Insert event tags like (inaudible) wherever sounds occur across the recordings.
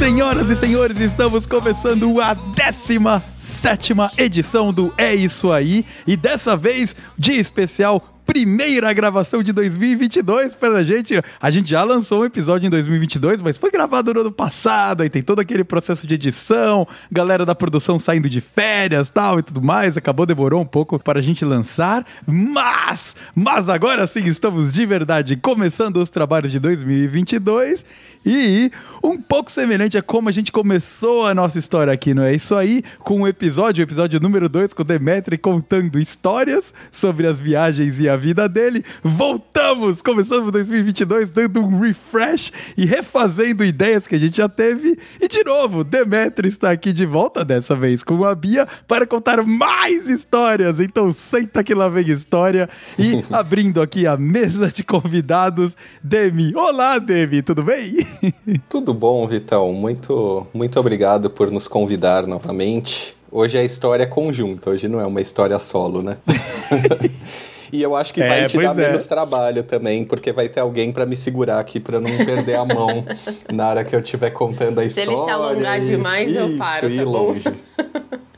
Senhoras e senhores, estamos começando a 17 edição do É Isso Aí. E dessa vez, dia especial primeira gravação de 2022 pra gente. A gente já lançou um episódio em 2022, mas foi gravado no ano passado, aí tem todo aquele processo de edição, galera da produção saindo de férias tal e tudo mais. Acabou, demorou um pouco para a gente lançar, mas, mas agora sim estamos de verdade começando os trabalhos de 2022 e um pouco semelhante a como a gente começou a nossa história aqui, não é isso aí? Com o episódio, o episódio número 2, com o Demetri contando histórias sobre as viagens e a vida dele. Voltamos! Começamos 2022 dando um refresh e refazendo ideias que a gente já teve. E de novo, Demetri está aqui de volta dessa vez com a Bia para contar mais histórias. Então senta que lá vem história. E (laughs) abrindo aqui a mesa de convidados, Demi. Olá, Demi, tudo bem? (laughs) Tudo bom, Vitão. Muito, muito obrigado por nos convidar novamente. Hoje é história conjunta, hoje não é uma história solo, né? (laughs) E eu acho que é, vai te dar é. menos trabalho também, porque vai ter alguém para me segurar aqui para não perder a mão (laughs) na hora que eu estiver contando a história. Se ele se alongar e... demais, Isso, eu paro, tá bom? longe.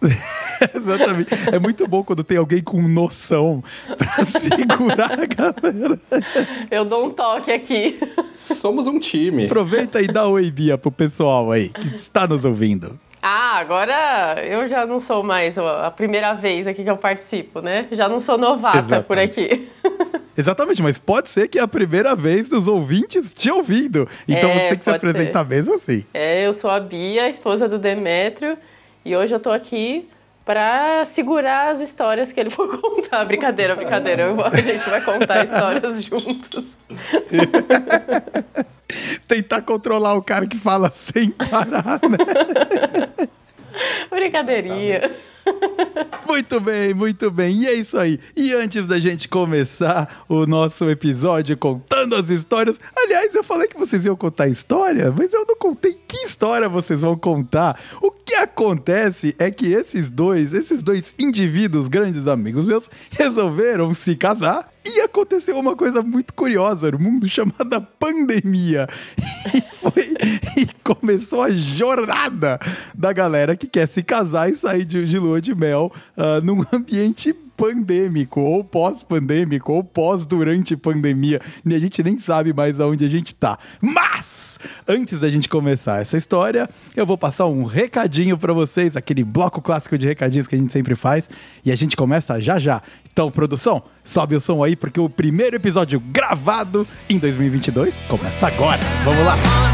(laughs) Exatamente. É muito bom quando tem alguém com noção pra (laughs) segurar a galera. Eu dou um toque aqui. Somos um time. Aproveita e dá oi, Bia, pro pessoal aí que está nos ouvindo. Ah, agora eu já não sou mais a primeira vez aqui que eu participo, né? Já não sou novata Exatamente. por aqui. (laughs) Exatamente, mas pode ser que é a primeira vez dos ouvintes te ouvindo. Então é, você tem que se apresentar ser. mesmo assim. É, eu sou a Bia, esposa do Demétrio, e hoje eu tô aqui para segurar as histórias que ele for (laughs) contar. Brincadeira, brincadeira. A gente vai contar histórias (laughs) juntos. Tentar controlar o cara que fala sem parar, né? (laughs) (laughs) Brincadeirinha. Muito bem, muito bem. E é isso aí. E antes da gente começar o nosso episódio contando as histórias. Aliás, eu falei que vocês iam contar história, mas eu não contei que história vocês vão contar. O que acontece é que esses dois, esses dois indivíduos, grandes amigos meus, resolveram se casar e aconteceu uma coisa muito curiosa no mundo (laughs) chamada pandemia. E, foi, (laughs) e começou a jornada da galera que quer se casar e sair de, de lua de mel uh, num (laughs) ambiente pandêmico, ou pós-pandêmico, ou pós-durante pandemia. E a gente nem sabe mais aonde a gente tá. Mas, antes da gente começar essa história, eu vou passar um recadinho para vocês, aquele bloco clássico de recadinhos que a gente sempre faz. E a gente começa já já. Então, produção, sobe o som aí, porque o primeiro episódio gravado em 2022 começa agora. Vamos lá!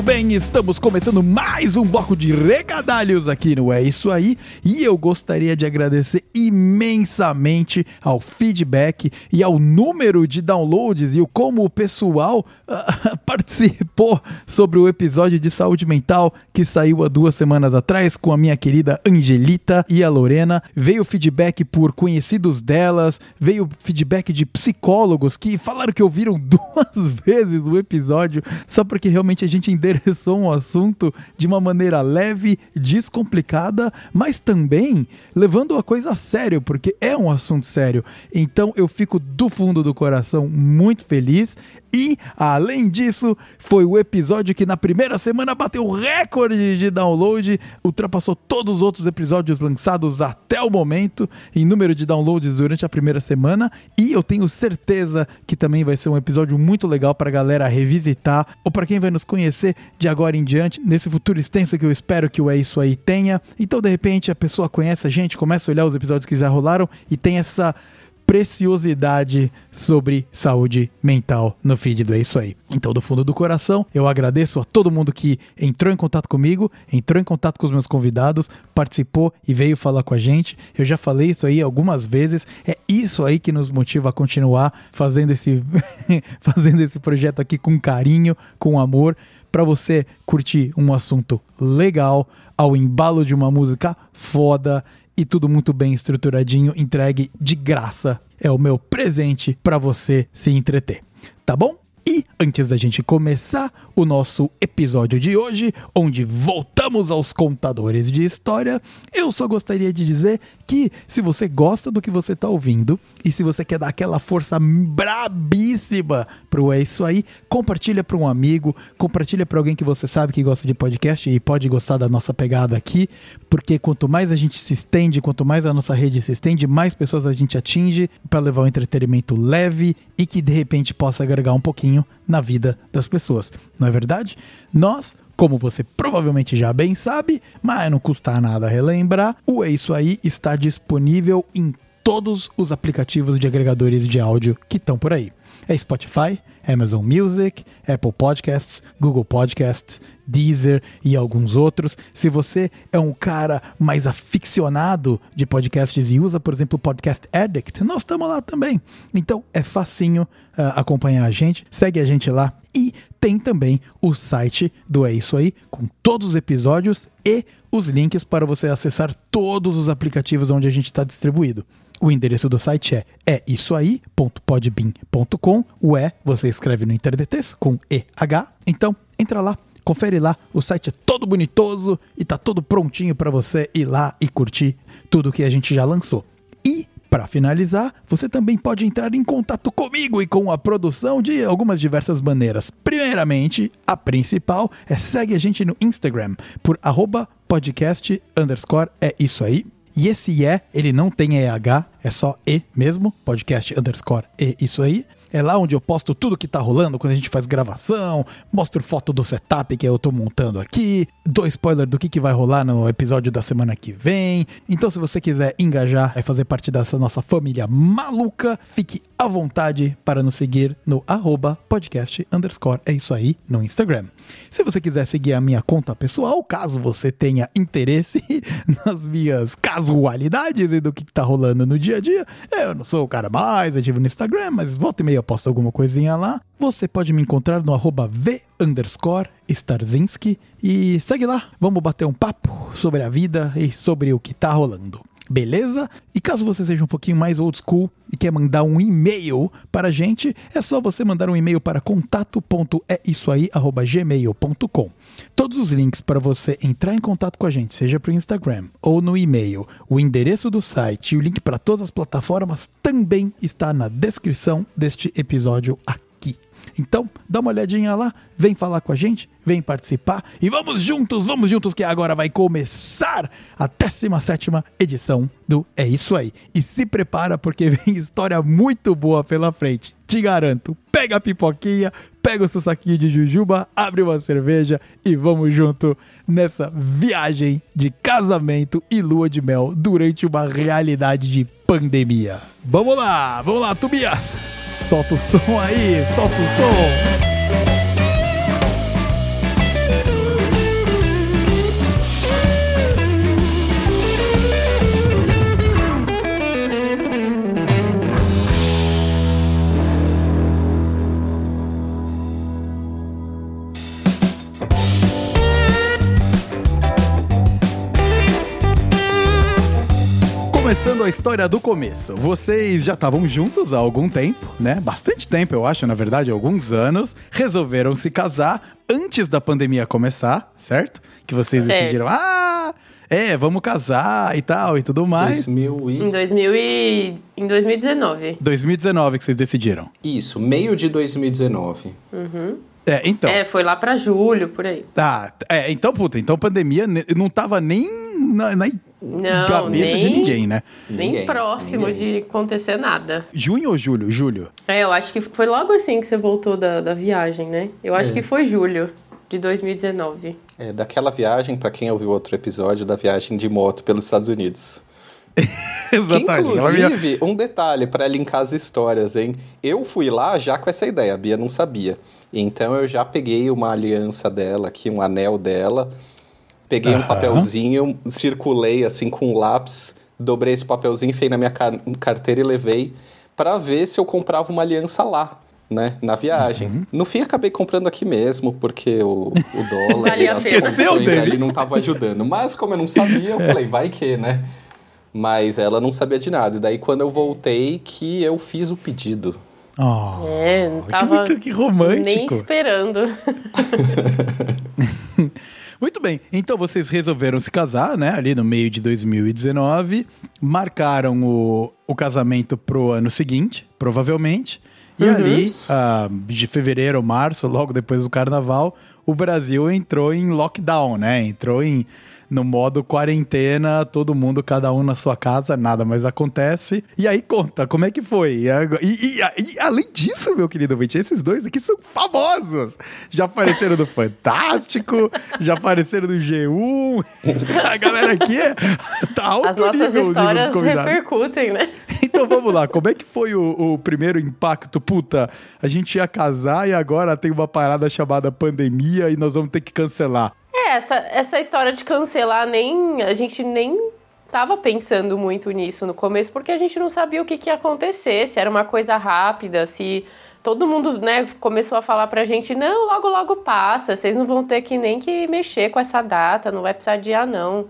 YouTube. Bem, estamos começando mais um bloco de recadalhos aqui no É Isso Aí e eu gostaria de agradecer imensamente ao feedback e ao número de downloads e o como o pessoal uh, (laughs) participou sobre o episódio de saúde mental que saiu há duas semanas atrás com a minha querida Angelita e a Lorena. Veio feedback por conhecidos delas, veio feedback de psicólogos que falaram que ouviram (laughs) duas vezes o episódio só porque realmente a gente endereçou endereçou um assunto de uma maneira leve, descomplicada, mas também levando a coisa a sério, porque é um assunto sério. Então eu fico do fundo do coração muito feliz. E, além disso, foi o episódio que na primeira semana bateu recorde de download, ultrapassou todos os outros episódios lançados até o momento em número de downloads durante a primeira semana. E eu tenho certeza que também vai ser um episódio muito legal para a galera revisitar ou para quem vai nos conhecer de agora em diante, nesse futuro extenso que eu espero que o É Isso Aí tenha. Então, de repente, a pessoa conhece a gente, começa a olhar os episódios que já rolaram e tem essa preciosidade sobre saúde mental no feed do É Isso Aí. Então, do fundo do coração, eu agradeço a todo mundo que entrou em contato comigo, entrou em contato com os meus convidados, participou e veio falar com a gente. Eu já falei isso aí algumas vezes. É isso aí que nos motiva a continuar fazendo esse, (laughs) fazendo esse projeto aqui com carinho, com amor para você curtir um assunto legal ao embalo de uma música foda e tudo muito bem estruturadinho, entregue de graça. É o meu presente para você se entreter. Tá bom? E antes da gente começar o nosso episódio de hoje, onde voltamos aos contadores de história, eu só gostaria de dizer que se você gosta do que você está ouvindo e se você quer dar aquela força brabíssima pro É Isso Aí, compartilha para um amigo, compartilha para alguém que você sabe que gosta de podcast e pode gostar da nossa pegada aqui, porque quanto mais a gente se estende, quanto mais a nossa rede se estende, mais pessoas a gente atinge para levar um entretenimento leve e que de repente possa agregar um pouquinho na vida das pessoas. Não é verdade? Nós como você provavelmente já bem sabe, mas não custa nada relembrar, o É Isso Aí está disponível em todos os aplicativos de agregadores de áudio que estão por aí. É Spotify, Amazon Music, Apple Podcasts, Google Podcasts, Deezer e alguns outros. Se você é um cara mais aficionado de podcasts e usa, por exemplo, o Podcast Addict, nós estamos lá também. Então é facinho uh, acompanhar a gente. Segue a gente lá. E tem também o site do É Isso Aí, com todos os episódios e os links para você acessar todos os aplicativos onde a gente está distribuído. O endereço do site é é isso aí.podbean.com. O é você escreve no internetes com EH. Então, entra lá, confere lá. O site é todo bonitoso e tá todo prontinho para você ir lá e curtir tudo que a gente já lançou. E para finalizar, você também pode entrar em contato comigo e com a produção de algumas diversas maneiras. Primeiramente, a principal é segue a gente no Instagram por podcast underscore é isso aí. E esse é, ele não tem EH, é só E mesmo, podcast underscore é isso aí. É lá onde eu posto tudo que tá rolando quando a gente faz gravação, mostro foto do setup que eu tô montando aqui, dou spoiler do que, que vai rolar no episódio da semana que vem. Então, se você quiser engajar e fazer parte dessa nossa família maluca, fique à vontade para nos seguir no arroba podcast underscore é isso aí no Instagram. Se você quiser seguir a minha conta pessoal, caso você tenha interesse (laughs) nas minhas casualidades e do que, que tá rolando no dia a dia, eu não sou o cara mais ativo no Instagram, mas volta e meia eu posto alguma coisinha lá. Você pode me encontrar no arroba V underscore Starzinski e segue lá, vamos bater um papo sobre a vida e sobre o que tá rolando. Beleza? E caso você seja um pouquinho mais old school e quer mandar um e-mail para a gente, é só você mandar um e-mail para contato.eisoaí@gmail.com. Todos os links para você entrar em contato com a gente, seja para o Instagram ou no e-mail, o endereço do site e o link para todas as plataformas também está na descrição deste episódio aqui. Então, dá uma olhadinha lá, vem falar com a gente, vem participar e vamos juntos, vamos juntos que agora vai começar a 17 edição do É Isso Aí. E se prepara porque (laughs) vem história muito boa pela frente. Te garanto. Pega a pipoquinha, pega o seu saquinho de jujuba, abre uma cerveja e vamos junto nessa viagem de casamento e lua de mel durante uma realidade de pandemia. Vamos lá, vamos lá, Tobias! Solta o som aí, solta o som! Começando a história do começo. Vocês já estavam juntos há algum tempo, né? Bastante tempo, eu acho, na verdade, alguns anos. Resolveram se casar antes da pandemia começar, certo? Que vocês certo. decidiram, ah, é, vamos casar e tal e tudo mais. 2000 e... Em, 2000 e... em 2019. 2019 que vocês decidiram. Isso, meio de 2019. Uhum. É, então. É, foi lá pra julho, por aí. Tá, é, então, puta, então pandemia não tava nem na, na não, cabeça nem, de ninguém, né? Nem ninguém, próximo ninguém. de acontecer nada. Junho ou julho? Julho. É, eu acho que foi logo assim que você voltou da, da viagem, né? Eu acho é. que foi julho de 2019. É, daquela viagem, para quem ouviu outro episódio, da viagem de moto pelos Estados Unidos. (laughs) Exatamente. Inclusive, um detalhe para linkar as histórias, hein? Eu fui lá já com essa ideia, a Bia não sabia. Então eu já peguei uma aliança dela aqui, um anel dela, peguei uhum. um papelzinho, circulei assim com um lápis, dobrei esse papelzinho, enfiei na minha carteira e levei para ver se eu comprava uma aliança lá. Né, na viagem. Uhum. No fim, acabei comprando aqui mesmo, porque o, o dólar e as condições ali não estavam ajudando. Mas, como eu não sabia, eu falei, vai que, né? Mas ela não sabia de nada. E daí, quando eu voltei, que eu fiz o pedido. Oh, é, não tava que, que romântico. nem esperando. (laughs) (laughs) Muito bem, então vocês resolveram se casar, né? Ali no meio de 2019, marcaram o, o casamento pro ano seguinte, provavelmente. E uhum. ali, uh, de fevereiro ou março, logo depois do carnaval, o Brasil entrou em lockdown, né? Entrou em no modo quarentena, todo mundo, cada um na sua casa, nada mais acontece. E aí conta, como é que foi? E, e, e, e além disso, meu querido ouvinte, esses dois aqui são famosos. Já apareceram no Fantástico, já apareceram no G1. (laughs) A galera aqui é, tá alto As nossas nível, histórias repercutem, né? (laughs) Então vamos lá, como é que foi o, o primeiro impacto? Puta, a gente ia casar e agora tem uma parada chamada pandemia e nós vamos ter que cancelar. É, essa, essa história de cancelar nem. A gente nem tava pensando muito nisso no começo, porque a gente não sabia o que, que ia acontecer, se era uma coisa rápida, se todo mundo, né, começou a falar pra gente, não, logo, logo passa, vocês não vão ter que nem que mexer com essa data, não vai precisar adiar, não.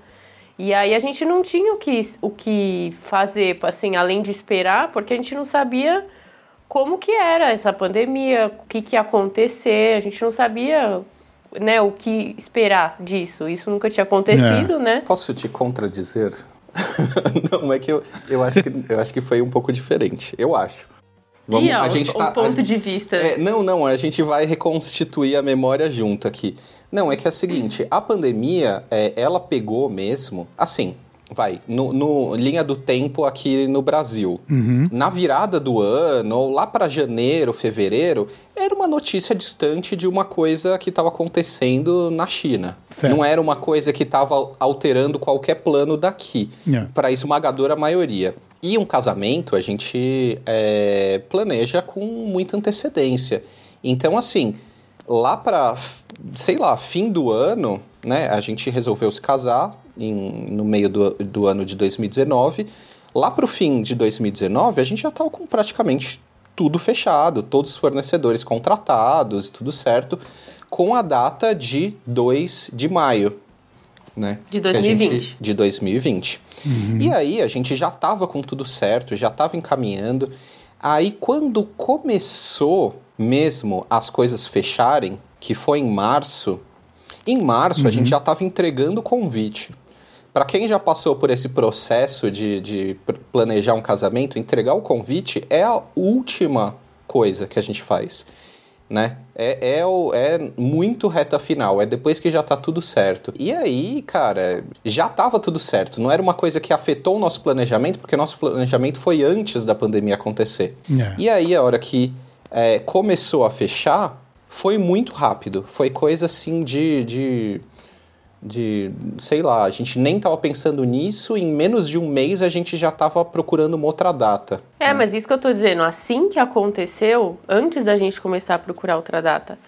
E aí a gente não tinha o que, o que fazer, assim, além de esperar, porque a gente não sabia como que era essa pandemia, o que, que ia acontecer, a gente não sabia né, o que esperar disso. Isso nunca tinha acontecido, é. né? Posso te contradizer? (laughs) não, é que eu, eu, acho que eu acho que foi um pouco diferente. Eu acho. Vamos, e, ó, a gente o, tá, ponto a, de vista. É, não, não, a gente vai reconstituir a memória junto aqui. Não, é que é o seguinte, a pandemia, é, ela pegou mesmo, assim, vai, no, no, linha do tempo aqui no Brasil. Uhum. Na virada do ano, ou lá para janeiro, fevereiro, era uma notícia distante de uma coisa que estava acontecendo na China. Certo. Não era uma coisa que estava alterando qualquer plano daqui, yeah. Para a esmagadora maioria. E um casamento a gente é, planeja com muita antecedência. Então, assim, lá para, sei lá, fim do ano, né, a gente resolveu se casar em, no meio do, do ano de 2019. Lá para o fim de 2019, a gente já estava com praticamente tudo fechado, todos os fornecedores contratados, tudo certo, com a data de 2 de maio. Né? De 2020. Gente, de 2020. Uhum. E aí a gente já estava com tudo certo, já estava encaminhando. Aí quando começou mesmo as coisas fecharem, que foi em março, em março uhum. a gente já estava entregando o convite para quem já passou por esse processo de, de planejar um casamento, entregar o convite é a última coisa que a gente faz. Né? É, é, é muito reta final, é depois que já tá tudo certo. E aí, cara, já tava tudo certo. Não era uma coisa que afetou o nosso planejamento, porque nosso planejamento foi antes da pandemia acontecer. É. E aí, a hora que é, começou a fechar, foi muito rápido. Foi coisa assim de, de de, sei lá, a gente nem estava pensando nisso, em menos de um mês a gente já estava procurando uma outra data. É, né? mas isso que eu estou dizendo, assim que aconteceu, antes da gente começar a procurar outra data,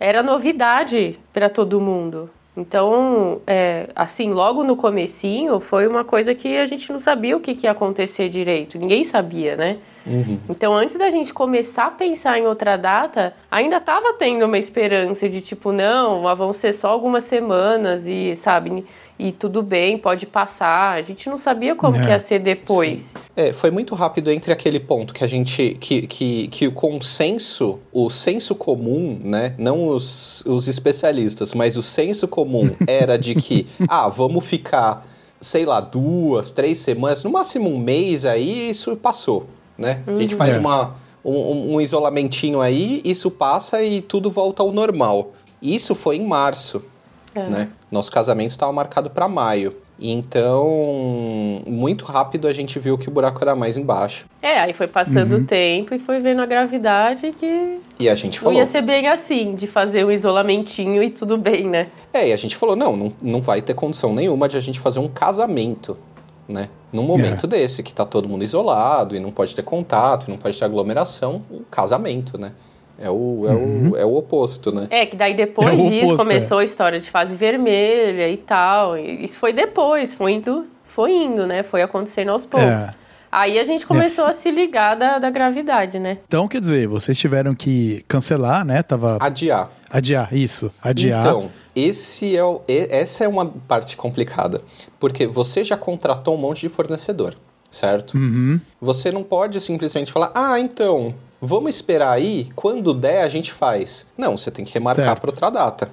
era novidade para todo mundo. Então, é, assim, logo no comecinho, foi uma coisa que a gente não sabia o que, que ia acontecer direito. Ninguém sabia, né? Uhum. Então, antes da gente começar a pensar em outra data, ainda estava tendo uma esperança de tipo, não, vão ser só algumas semanas e, sabe, e tudo bem, pode passar. A gente não sabia como é. que ia ser depois. É, foi muito rápido entre aquele ponto que a gente. que, que, que o consenso, o senso comum, né? Não os, os especialistas, mas o senso comum (laughs) era de que, ah, vamos ficar, sei lá, duas, três semanas, no máximo um mês aí, isso passou né? Uhum. A gente faz é. uma, um, um isolamentinho aí, isso passa e tudo volta ao normal. Isso foi em março, é. né? Nosso casamento estava marcado para maio. Então, muito rápido a gente viu que o buraco era mais embaixo. É, aí foi passando uhum. o tempo e foi vendo a gravidade que. E a gente falou. Não ia ser bem assim, de fazer um isolamentinho e tudo bem, né? É, e a gente falou: não, não, não vai ter condição nenhuma de a gente fazer um casamento né? Num momento é. desse, que tá todo mundo isolado e não pode ter contato, não pode ter aglomeração, um casamento, né? É o, é, uhum. o, é o oposto, né? É, que daí depois é disso oposto, começou é. a história de fase vermelha e tal. E isso foi depois, foi indo, foi indo, né? Foi acontecendo aos poucos. É. Aí a gente começou é. a se ligar da, da gravidade, né? Então, quer dizer, vocês tiveram que cancelar, né? Tava... Adiar. Adiar, isso. Adiar. Então, esse é o, essa é uma parte complicada. Porque você já contratou um monte de fornecedor, certo? Uhum. Você não pode simplesmente falar, ah, então, vamos esperar aí, quando der a gente faz. Não, você tem que remarcar para outra data.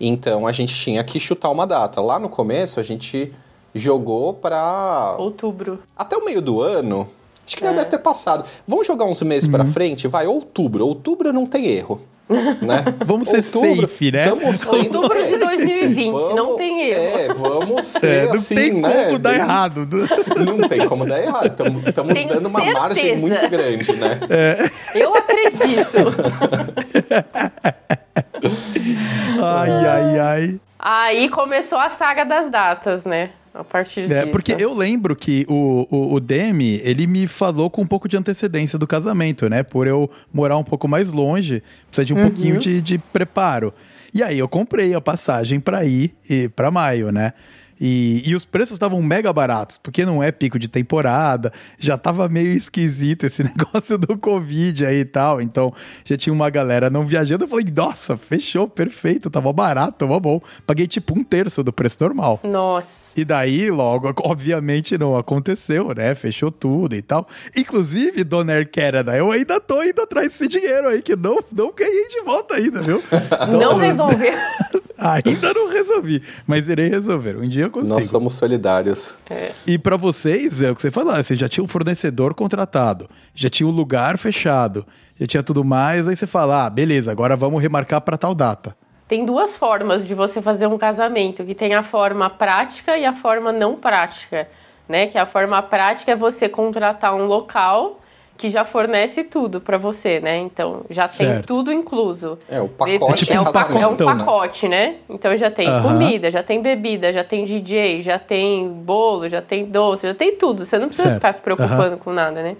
Então a gente tinha que chutar uma data. Lá no começo a gente jogou para outubro. Até o meio do ano. Acho que é. já deve ter passado. Vamos jogar uns meses uhum. para frente, vai outubro. Outubro não tem erro. (laughs) Né? Vamos ser outubro, safe, né? Outubro de 2020, vamos, não tem erro. É, vamos (laughs) ser é, não assim, tem né? como dar errado. (laughs) Não tem como dar errado. Estamos dando uma certeza. margem muito grande, né? É. Eu acredito. ai, ai, ai. Aí começou a saga das datas, né? A partir é, disso. Porque eu lembro que o, o, o, Demi, ele me falou com um pouco de antecedência do casamento, né? Por eu morar um pouco mais longe, precisa de um uhum. pouquinho de, de preparo. E aí eu comprei a passagem para ir para maio, né? E, e os preços estavam mega baratos, porque não é pico de temporada, já tava meio esquisito esse (laughs) negócio do Covid aí e tal. Então já tinha uma galera não viajando. Eu falei, nossa, fechou, perfeito, tava barato, tava bom. Paguei tipo um terço do preço normal. Nossa. E daí, logo, (laughs) obviamente não aconteceu, né? Fechou tudo e tal. Inclusive, Dona Air Canada, eu ainda tô indo atrás desse dinheiro aí, que não, não ganhei de volta ainda, viu? (laughs) não resolveu. Ainda não resolvi, mas irei resolver. Um dia eu consigo. Nós somos solidários. É. E para vocês, é o que você falou, você já tinha um fornecedor contratado, já tinha um lugar fechado, já tinha tudo mais, aí você fala, ah, beleza, agora vamos remarcar para tal data tem duas formas de você fazer um casamento, que tem a forma prática e a forma não prática, né? Que a forma prática é você contratar um local que já fornece tudo para você, né? Então já certo. tem tudo incluso. É o pacote. É, tipo é, um, é um pacote, né? Então já tem comida, já tem bebida, já tem DJ, já tem bolo, já tem doce, já tem tudo. Você não precisa certo. ficar se preocupando com nada, né?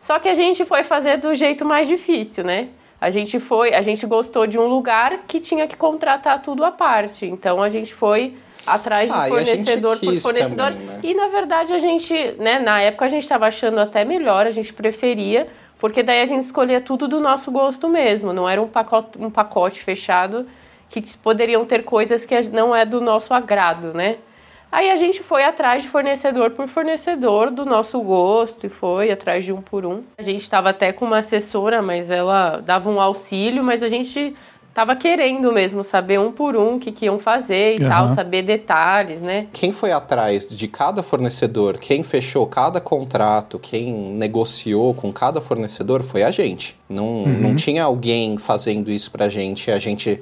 Só que a gente foi fazer do jeito mais difícil, né? a gente foi, a gente gostou de um lugar que tinha que contratar tudo à parte. Então a gente foi atrás de ah, fornecedor por fornecedor. Também, né? E na verdade a gente, né, na época a gente estava achando até melhor, a gente preferia, porque daí a gente escolhia tudo do nosso gosto mesmo, não era um pacote, um pacote fechado que poderiam ter coisas que não é do nosso agrado, né? Aí a gente foi atrás de fornecedor por fornecedor do nosso gosto e foi atrás de um por um. A gente estava até com uma assessora, mas ela dava um auxílio, mas a gente tava querendo mesmo saber um por um o que, que iam fazer e uhum. tal, saber detalhes, né? Quem foi atrás de cada fornecedor, quem fechou cada contrato, quem negociou com cada fornecedor foi a gente. Não, uhum. não tinha alguém fazendo isso pra gente, a gente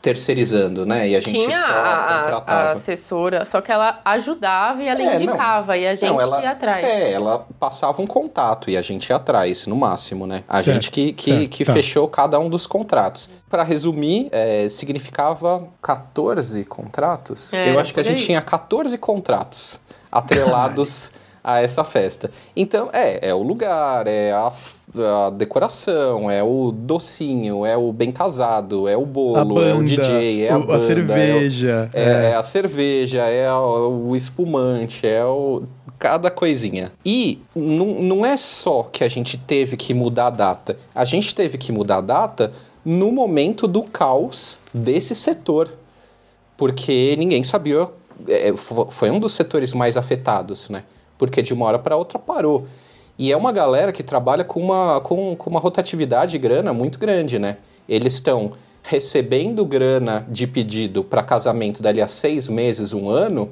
terceirizando, né? E a gente Tinha só a, contratava. a assessora, só que ela ajudava e ela é, indicava não, e a gente não, ela, ia atrás. É, ela passava um contato e a gente ia atrás, no máximo, né? A certo, gente que, que, que tá. fechou cada um dos contratos. Para resumir, é, significava 14 contratos. É, Eu acho que a gente tinha 14 contratos atrelados a essa festa. Então, é, é o lugar, é a, a decoração, é o docinho, é o bem casado, é o bolo, banda, é o DJ, é a, banda, a cerveja. É, é. é, a cerveja, é o espumante, é o cada coisinha. E não é só que a gente teve que mudar a data, a gente teve que mudar a data no momento do caos desse setor, porque ninguém sabia. É, foi um dos setores mais afetados, né? Porque de uma hora para outra parou. E é uma galera que trabalha com uma, com, com uma rotatividade de grana muito grande, né? Eles estão recebendo grana de pedido para casamento dali a seis meses, um ano,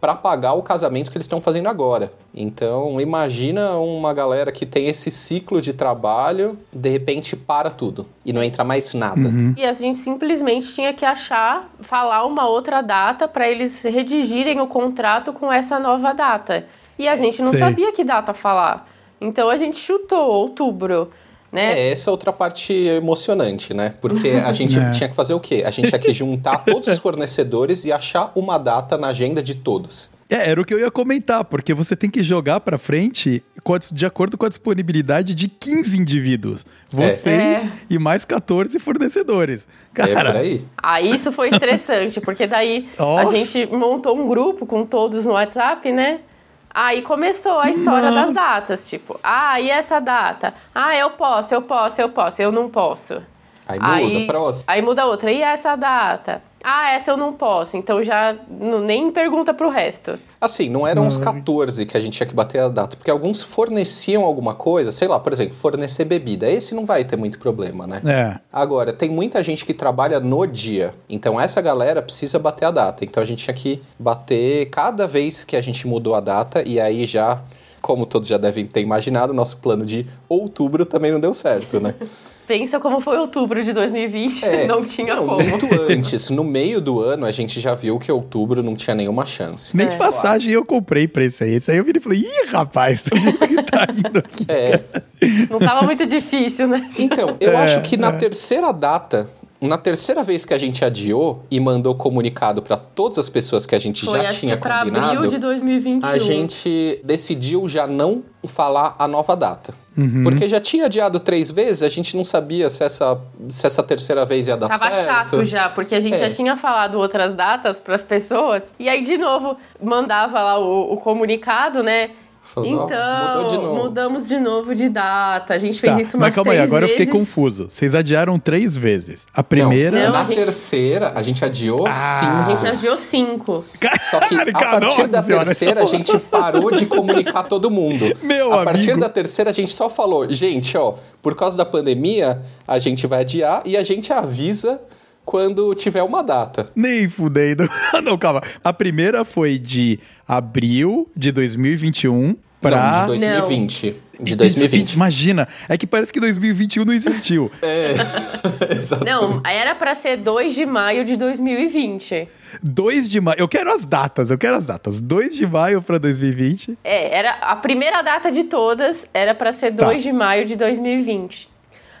para pagar o casamento que eles estão fazendo agora. Então, imagina uma galera que tem esse ciclo de trabalho, de repente para tudo e não entra mais nada. Uhum. E a gente simplesmente tinha que achar, falar uma outra data para eles redigirem o contrato com essa nova data. E a gente não Sim. sabia que data falar. Então a gente chutou outubro. Né? É, essa é outra parte emocionante, né? Porque a gente (laughs) é. tinha que fazer o quê? A gente tinha que juntar (laughs) todos os fornecedores e achar uma data na agenda de todos. É, era o que eu ia comentar, porque você tem que jogar pra frente de acordo com a disponibilidade de 15 indivíduos. Vocês é. e mais 14 fornecedores. Cara, é aí. Ah, isso foi estressante, porque daí (laughs) Nossa. a gente montou um grupo com todos no WhatsApp, né? Aí começou a história Nossa. das datas, tipo, ah, e essa data? Ah, eu posso, eu posso, eu posso, eu não posso. Aí muda, aí, próximo. Aí muda outra, e essa data? Ah, essa eu não posso, então já não, nem pergunta pro resto. Assim, não eram uns 14 que a gente tinha que bater a data, porque alguns forneciam alguma coisa, sei lá, por exemplo, fornecer bebida. Esse não vai ter muito problema, né? É. Agora, tem muita gente que trabalha no dia, então essa galera precisa bater a data. Então a gente tinha que bater cada vez que a gente mudou a data, e aí já, como todos já devem ter imaginado, nosso plano de outubro também não deu certo, né? (laughs) pensa como foi outubro de 2020, é, não tinha não, como. Muito antes, no meio do ano, a gente já viu que outubro não tinha nenhuma chance. Nem é. passagem eu comprei pra esse aí. Esse aí eu vi e falei, ih, rapaz, (laughs) que tá indo aqui. É. Não tava muito difícil, né? Então, eu é, acho que na é. terceira data na terceira vez que a gente adiou e mandou comunicado para todas as pessoas que a gente Foi, já tinha que combinado, abril de 2021. a gente decidiu já não falar a nova data. Uhum. Porque já tinha adiado três vezes, a gente não sabia se essa, se essa terceira vez ia dar Tava certo. Tava chato já, porque a gente é. já tinha falado outras datas para as pessoas. E aí, de novo, mandava lá o, o comunicado, né? Falou, então, de mudamos de novo de data. A gente fez tá, isso umas Mas calma aí, agora vezes. eu fiquei confuso. Vocês adiaram três vezes. A primeira. Não, na a gente... terceira, a gente adiou ah. cinco. A gente adiou cinco. Só que a partir da terceira, a (laughs) gente parou de comunicar todo mundo. Meu a amigo. partir da terceira, a gente só falou, gente, ó, por causa da pandemia, a gente vai adiar e a gente avisa quando tiver uma data. Nem fudendo. (laughs) não, calma. A primeira foi de abril de 2021 para de 2020. Não. De 2020. Imagina, é que parece que 2021 não existiu. (laughs) é. (laughs) Exatamente. Não, era para ser 2 de maio de 2020. 2 de maio. Eu quero as datas, eu quero as datas. 2 de maio para 2020. É, era a primeira data de todas era para ser 2 tá. de maio de 2020.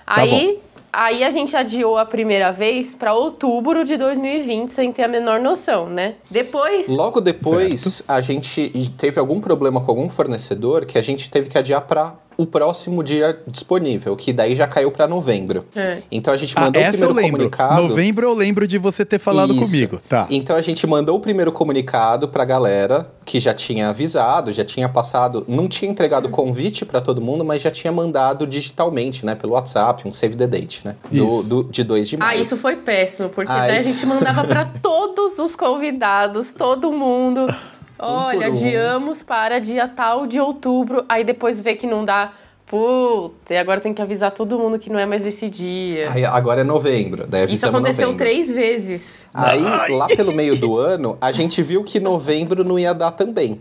Tá Aí bom. Aí a gente adiou a primeira vez para outubro de 2020, sem ter a menor noção, né? Depois. Logo depois, certo. a gente teve algum problema com algum fornecedor que a gente teve que adiar para o próximo dia disponível, que daí já caiu para novembro. É. Então a gente ah, mandou ah, o primeiro comunicado. Novembro eu lembro de você ter falado Isso. comigo. Tá. Então a gente mandou o primeiro comunicado pra galera que já tinha avisado, já tinha passado, não tinha entregado convite para todo mundo, mas já tinha mandado digitalmente, né, pelo WhatsApp, um save the date, né, do, do de 2 de maio. Ah, isso foi péssimo, porque né, a gente mandava para (laughs) todos os convidados, todo mundo (laughs) Olha, um adiamos para dia tal de outubro, aí depois vê que não dá. Puta, e agora tem que avisar todo mundo que não é mais esse dia. Aí, agora é novembro, daí Isso aconteceu novembro. três vezes. Aí, Ai. lá pelo meio do ano, a gente viu que novembro não ia dar também.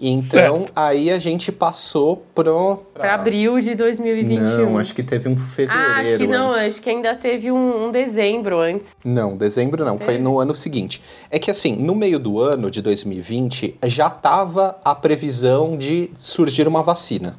Então, certo. aí a gente passou pro... Pra... pra abril de 2021. Não, acho que teve um fevereiro ah, acho que não, antes. acho que ainda teve um, um dezembro antes. Não, dezembro não, foi no ano seguinte. É que assim, no meio do ano de 2020, já tava a previsão de surgir uma vacina.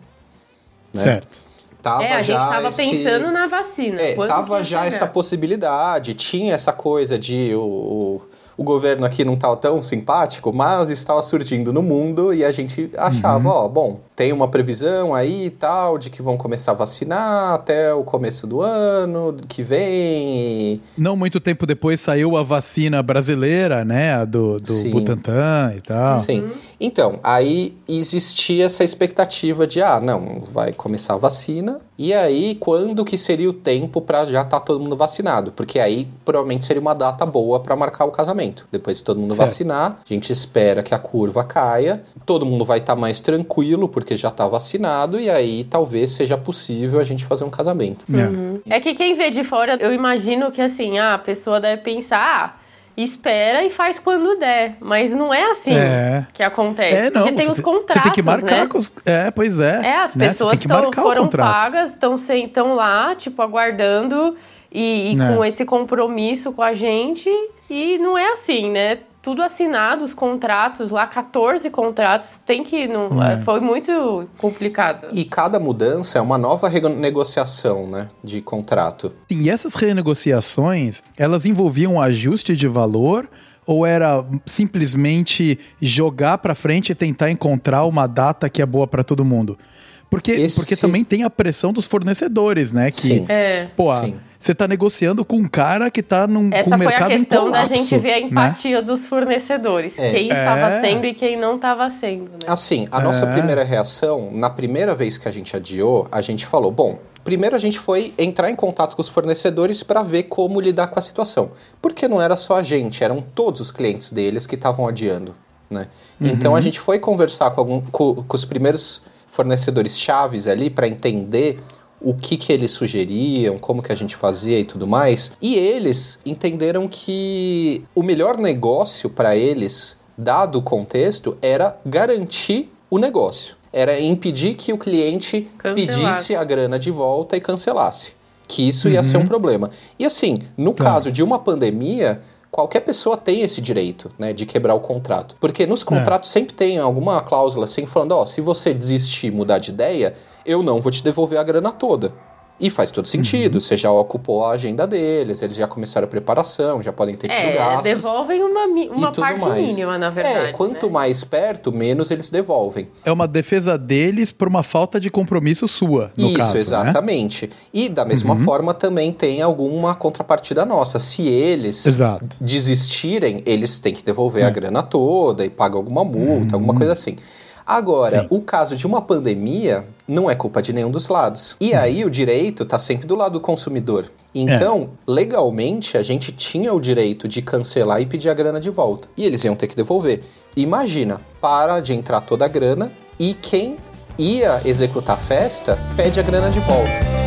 Né? Certo. Tava é, a gente tava esse... pensando na vacina. É, tava já essa possibilidade, tinha essa coisa de o, o o governo aqui não tá tão simpático, mas estava surgindo no mundo e a gente achava, uhum. ó, bom, tem uma previsão aí e tal de que vão começar a vacinar até o começo do ano que vem. Não muito tempo depois saiu a vacina brasileira, né, do, do Butantan e tal. Sim. Uhum. Então, aí existia essa expectativa de, ah, não, vai começar a vacina, e aí quando que seria o tempo para já estar tá todo mundo vacinado? Porque aí provavelmente seria uma data boa para marcar o casamento. Depois de todo mundo certo. vacinar, a gente espera que a curva caia, todo mundo vai estar tá mais tranquilo porque já está vacinado, e aí talvez seja possível a gente fazer um casamento. É. Uhum. É que quem vê de fora, eu imagino que assim, ah, a pessoa deve pensar, ah, espera e faz quando der. Mas não é assim é. que acontece. É, não. Porque tem os contratos. Você tem que marcar né? com os. É, pois é. É, as né? pessoas tão, foram pagas, estão lá, tipo, aguardando e, e é. com esse compromisso com a gente. E não é assim, né? Tudo assinado, os contratos, lá 14 contratos, tem que. Não, é. Foi muito complicado. E cada mudança é uma nova renegociação né, de contrato. E essas renegociações, elas envolviam ajuste de valor ou era simplesmente jogar para frente e tentar encontrar uma data que é boa para todo mundo? Porque, Esse... porque também tem a pressão dos fornecedores, né? Que, Sim. É. Pô, Sim. você tá negociando com um cara que tá num Essa com o mercado em colapso. da gente ver a né? empatia né? dos fornecedores. É. Quem estava é. sendo e quem não estava sendo, né? Assim, a nossa é. primeira reação, na primeira vez que a gente adiou, a gente falou, bom, primeiro a gente foi entrar em contato com os fornecedores para ver como lidar com a situação. Porque não era só a gente, eram todos os clientes deles que estavam adiando. Né? Uhum. Então a gente foi conversar com, algum, com, com os primeiros fornecedores chaves ali para entender o que, que eles sugeriam, como que a gente fazia e tudo mais. E eles entenderam que o melhor negócio para eles, dado o contexto, era garantir o negócio. Era impedir que o cliente pedisse a grana de volta e cancelasse. Que isso uhum. ia ser um uhum. problema. E assim, no tá. caso de uma pandemia, qualquer pessoa tem esse direito, né, de quebrar o contrato. Porque nos contratos é. sempre tem alguma cláusula assim falando, ó, se você desistir, mudar de ideia, eu não vou te devolver a grana toda. E faz todo sentido. Uhum. Você já ocupou a agenda deles, eles já começaram a preparação, já podem ter tido é, gastos. devolvem uma, uma parte mais. mínima, na verdade. É, quanto né? mais perto, menos eles devolvem. É uma defesa deles por uma falta de compromisso sua, no Isso, caso, né? exatamente. Né? E da mesma uhum. forma também tem alguma contrapartida nossa. Se eles Exato. desistirem, eles têm que devolver a é. grana toda e pagar alguma multa, uhum. alguma coisa assim. Agora, Sim. o caso de uma pandemia não é culpa de nenhum dos lados. E uhum. aí o direito está sempre do lado do consumidor. Então, é. legalmente, a gente tinha o direito de cancelar e pedir a grana de volta. E eles iam ter que devolver. Imagina, para de entrar toda a grana e quem ia executar a festa pede a grana de volta.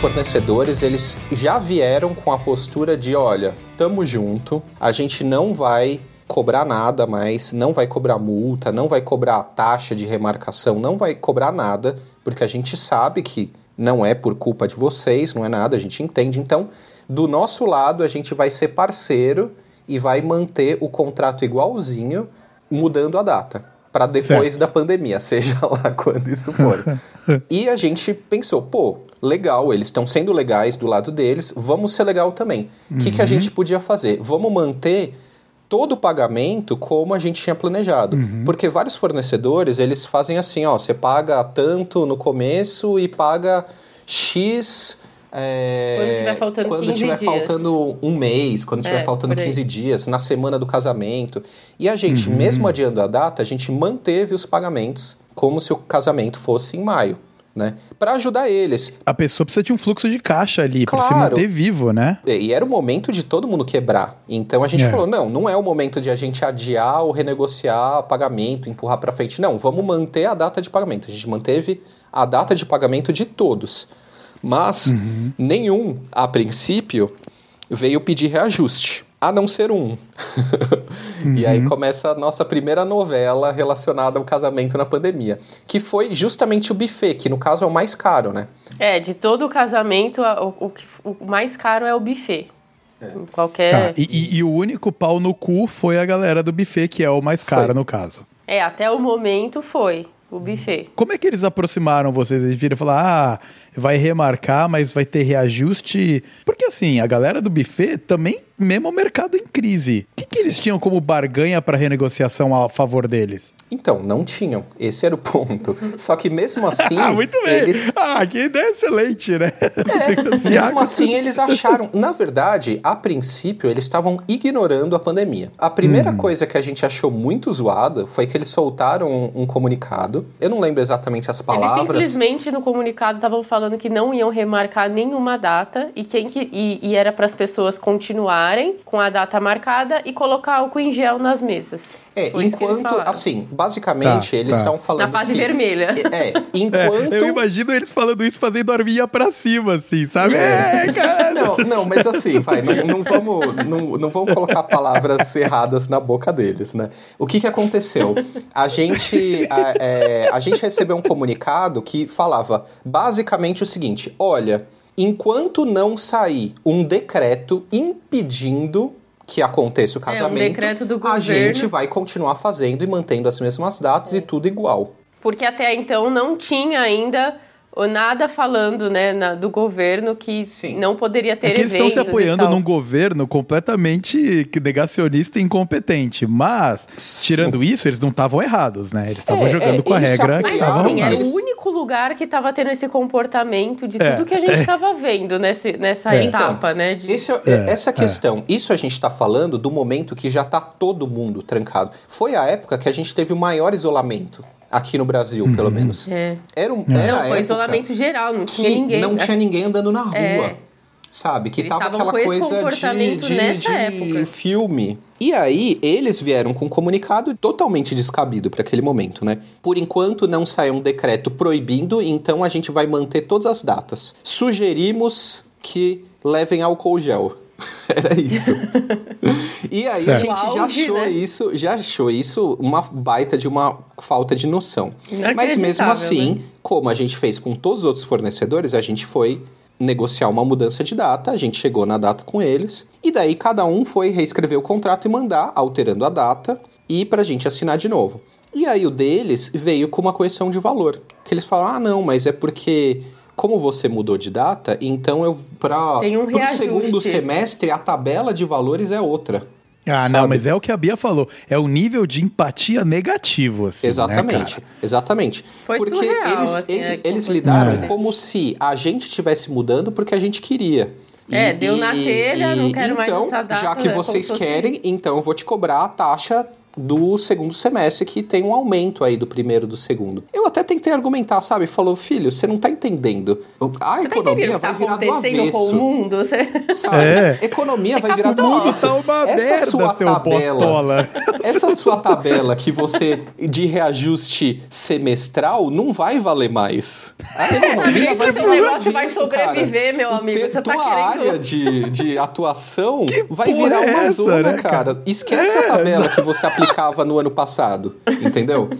Fornecedores, eles já vieram com a postura de, olha, tamo junto, a gente não vai cobrar nada mais, não vai cobrar multa, não vai cobrar taxa de remarcação, não vai cobrar nada, porque a gente sabe que não é por culpa de vocês, não é nada, a gente entende. Então, do nosso lado, a gente vai ser parceiro e vai manter o contrato igualzinho, mudando a data para depois certo. da pandemia, (laughs) seja lá quando isso for. (laughs) e a gente pensou, pô, legal, eles estão sendo legais do lado deles, vamos ser legal também. O uhum. que, que a uhum. gente podia fazer? Vamos manter todo o pagamento como a gente tinha planejado. Uhum. Porque vários fornecedores, eles fazem assim, ó, você paga tanto no começo e paga X... É, quando estiver faltando quando tiver dias. faltando um mês, quando estiver é, faltando 15 dias, na semana do casamento. E a gente, uhum. mesmo adiando a data, a gente manteve os pagamentos como se o casamento fosse em maio né? Para ajudar eles. A pessoa precisa de um fluxo de caixa ali claro. para se manter vivo, né? E era o momento de todo mundo quebrar. Então a gente é. falou: não, não é o momento de a gente adiar ou renegociar pagamento, empurrar para frente. Não, vamos manter a data de pagamento. A gente manteve a data de pagamento de todos. Mas uhum. nenhum, a princípio, veio pedir reajuste a não ser um. uhum. (laughs) E aí uhum. começa a nossa primeira novela relacionada ao casamento na pandemia, que foi justamente o buffet, que no caso é o mais caro, né? É, de todo o casamento, o, o, o mais caro é o buffet. É. Qualquer. Tá, e, e, e, o único pau no cu foi a galera do buffet, que é o mais caro foi. no caso. É, até o momento foi o buffet. Como é que eles aproximaram vocês? Eles viram e falaram, ah, vai remarcar, mas vai ter reajuste. Porque assim, a galera do buffet também, mesmo o mercado em crise. O que, que eles tinham como barganha para renegociação a favor deles? Então, não tinham. Esse era o ponto. Só que mesmo (laughs) assim. ah, muito bem. Eles... Ah, que ideia excelente, né? É, (laughs) mesmo assim, eles acharam. Na verdade, a princípio, eles estavam ignorando a pandemia. A primeira hum. coisa que a gente achou muito zoada foi que eles soltaram um, um comunicado. Eu não lembro exatamente as palavras. Eles simplesmente no comunicado estavam falando falando que não iam remarcar nenhuma data e, quem que, e, e era para as pessoas continuarem com a data marcada e colocar álcool em gel nas mesas. É, enquanto, assim, basicamente, tá, eles estão tá. falando. Na fase que, vermelha. É, (laughs) enquanto. É, eu imagino eles falando isso fazendo a arminha pra cima, assim, sabe? É, é cara. Não, não, mas assim, vai, não, não, vamos, não, não vamos colocar palavras erradas na boca deles, né? O que que aconteceu? A gente, a, é, a gente recebeu um comunicado que falava basicamente o seguinte: olha enquanto não sair um decreto impedindo que aconteça o casamento, é, um a gente vai continuar fazendo e mantendo as mesmas datas é. e tudo igual. Porque até então não tinha ainda nada falando né, na, do governo que Sim. não poderia ter é que eles estão se apoiando num governo completamente negacionista e incompetente. Mas, Sim. tirando isso, eles não estavam errados, né? Eles estavam é, jogando é, com a regra que estava assim, Era o único lugar que estava tendo esse comportamento de é, tudo que a gente estava é. vendo nesse, nessa é. etapa, então, né? De... Esse, essa questão, isso a gente está falando do momento que já está todo mundo trancado. Foi a época que a gente teve o maior isolamento aqui no Brasil, uhum. pelo menos. É. Era um, era não, foi isolamento geral, não tinha ninguém. Não tinha ninguém andando na é. rua. É. Sabe? Que eles tava aquela coisa de, de, de filme. E aí, eles vieram com um comunicado totalmente descabido para aquele momento, né? Por enquanto não saiu um decreto proibindo, então a gente vai manter todas as datas. Sugerimos que levem álcool gel. (laughs) Era isso. (laughs) e aí certo. a gente auge, já achou né? isso, já achou isso uma baita de uma falta de noção. Mas mesmo assim, né? como a gente fez com todos os outros fornecedores, a gente foi negociar uma mudança de data, a gente chegou na data com eles, e daí cada um foi reescrever o contrato e mandar, alterando a data, e pra gente assinar de novo. E aí o deles veio com uma correção de valor. Que eles falaram, ah não, mas é porque como você mudou de data, então eu para um o segundo semestre a tabela de valores é outra. Ah, sabe? não, mas é o que a Bia falou. É o nível de empatia negativo, assim. Né, exatamente, né, exatamente. Foi porque surreal, eles, assim, eles, é eles lidaram é. como se a gente estivesse mudando porque a gente queria. É, e, deu na telha, e, não quero então, mais essa data. Já que é vocês querem, então eu vou te cobrar a taxa do segundo semestre, que tem um aumento aí do primeiro do segundo. Eu até tentei argumentar, sabe? Falou, filho, você não tá entendendo. A você tá economia tá vai virar do avesso. Com o mundo? Você... (laughs) Sabe? É. Economia você vai virar do avesso. Tá uma essa merda, sua tabela, (laughs) essa sua tabela que você de reajuste semestral não vai valer mais. A economia vai seu negócio vai sobreviver, cara. meu amigo. Você tá querendo... área de, de atuação que vai virar é uma essa, zona, né, cara. Esquece é, a tabela que você aplicava no ano passado, entendeu?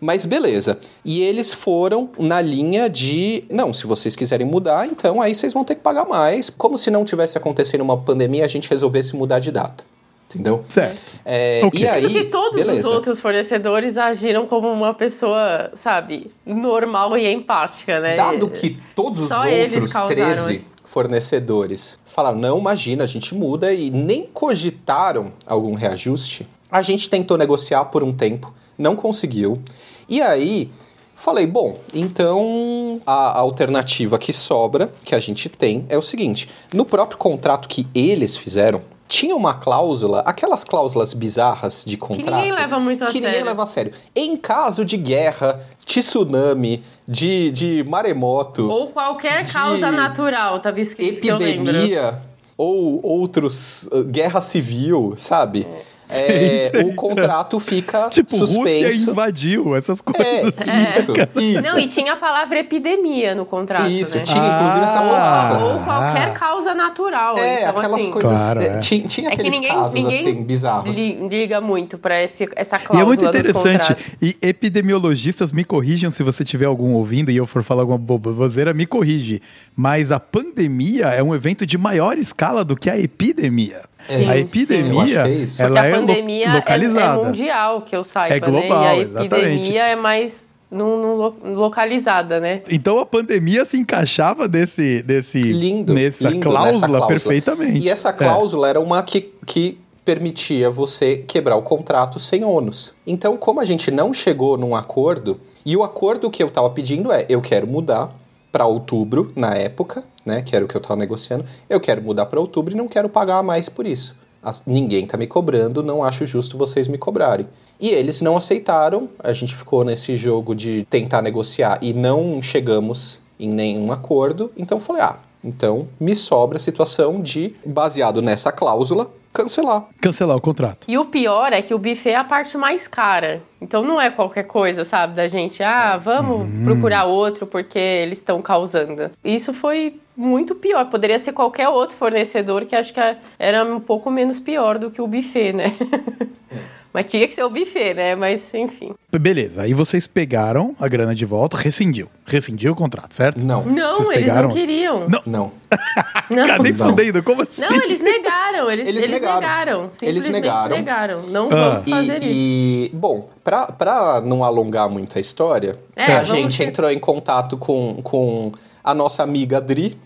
Mas beleza. E eles foram na linha de, não, se vocês quiserem mudar, então aí vocês vão ter que pagar mais. Como se não tivesse acontecendo uma pandemia, a gente resolvesse mudar de data. Entendeu? Certo. É, okay. E aí, que todos beleza. os outros fornecedores agiram como uma pessoa, sabe, normal e empática, né? Dado que todos os Só outros 13 fornecedores falaram, não, imagina, a gente muda e nem cogitaram algum reajuste, a gente tentou negociar por um tempo, não conseguiu. E aí, falei, bom, então a alternativa que sobra, que a gente tem, é o seguinte: no próprio contrato que eles fizeram, tinha uma cláusula, aquelas cláusulas bizarras de contrato. Que ninguém leva muito a que sério. ninguém leva a sério. Em caso de guerra, de tsunami, de, de maremoto. Ou qualquer causa natural, tava escrito. Epidemia, ou outros. Uh, guerra civil, sabe? É é, (laughs) o contrato fica tipo, suspenso. Rússia invadiu essas coisas. É, assim, isso, né, isso. Não, e tinha a palavra epidemia no contrato. Isso, né? tinha ah, inclusive essa palavra. Ou qualquer causa natural. É, então, aquelas assim, coisas. Claro, é. Tinha, tinha é aqueles ninguém, casos ninguém assim, bizarros. liga muito pra esse, essa cláusula. E é muito interessante. E epidemiologistas me corrijam se você tiver algum ouvindo e eu for falar alguma boboseira, me corrige. Mas a pandemia é um evento de maior escala do que a epidemia. Sim, a epidemia, sim, é ela é pandemia localizada. É, é, mundial, que eu saiba, É global, né? E a epidemia exatamente. é mais no, no, localizada, né? Então a pandemia se encaixava desse, desse lindo, nessa, lindo cláusula nessa cláusula perfeitamente. E essa cláusula é. era uma que, que permitia você quebrar o contrato sem ônus. Então, como a gente não chegou num acordo, e o acordo que eu estava pedindo é: eu quero mudar para outubro, na época, né, que era o que eu estava negociando, eu quero mudar para outubro e não quero pagar mais por isso. As, ninguém está me cobrando, não acho justo vocês me cobrarem. E eles não aceitaram, a gente ficou nesse jogo de tentar negociar e não chegamos em nenhum acordo, então falei, ah, então me sobra a situação de, baseado nessa cláusula, cancelar. Cancelar o contrato. E o pior é que o buffet é a parte mais cara. Então não é qualquer coisa, sabe? Da gente, ah, vamos hum. procurar outro porque eles estão causando. Isso foi muito pior. Poderia ser qualquer outro fornecedor que acho que era um pouco menos pior do que o buffet, né? (laughs) Mas tinha que ser o buffet, né? Mas enfim. Beleza, aí vocês pegaram a grana de volta, rescindiu. Rescindiu o contrato, certo? Não. Não, vocês eles pegaram... não queriam. Não. Não. (laughs) não. nem fudendo, como assim? Não, eles negaram. Eles, eles, eles negaram. negaram. Eles negaram. negaram. Não ah. vamos fazer e, isso. E, bom, pra, pra não alongar muito a história, é, a gente ter... entrou em contato com, com a nossa amiga Dri,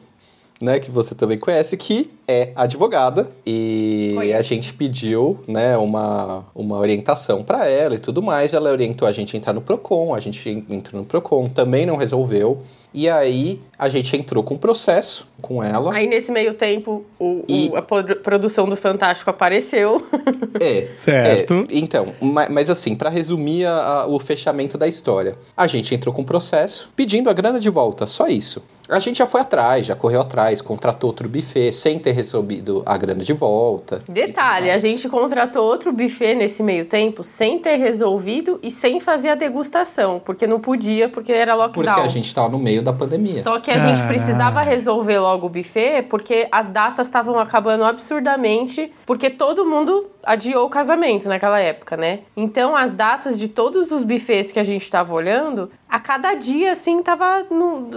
né, que você também conhece, que é advogada e Oi. a gente pediu, né, uma, uma orientação para ela e tudo mais. Ela orientou a gente a entrar no Procon, a gente entrou no Procon, também não resolveu. E aí a gente entrou com um processo com ela. Aí nesse meio tempo o, e... o, a produção do Fantástico apareceu. (laughs) É. (laughs) certo. É, então, mas, mas assim, para resumir a, a, o fechamento da história, a gente entrou com um processo pedindo a grana de volta, só isso. A gente já foi atrás, já correu atrás, contratou outro buffet sem ter recebido a grana de volta. Detalhe, a gente contratou outro buffet nesse meio tempo sem ter resolvido e sem fazer a degustação, porque não podia, porque era lockdown. Porque a gente estava no meio da pandemia. Só que a gente precisava resolver logo o buffet, porque as datas estavam acabando absurdamente, porque todo mundo adiou o casamento naquela época, né? Então as datas de todos os buffets que a gente estava olhando, a cada dia assim tava no,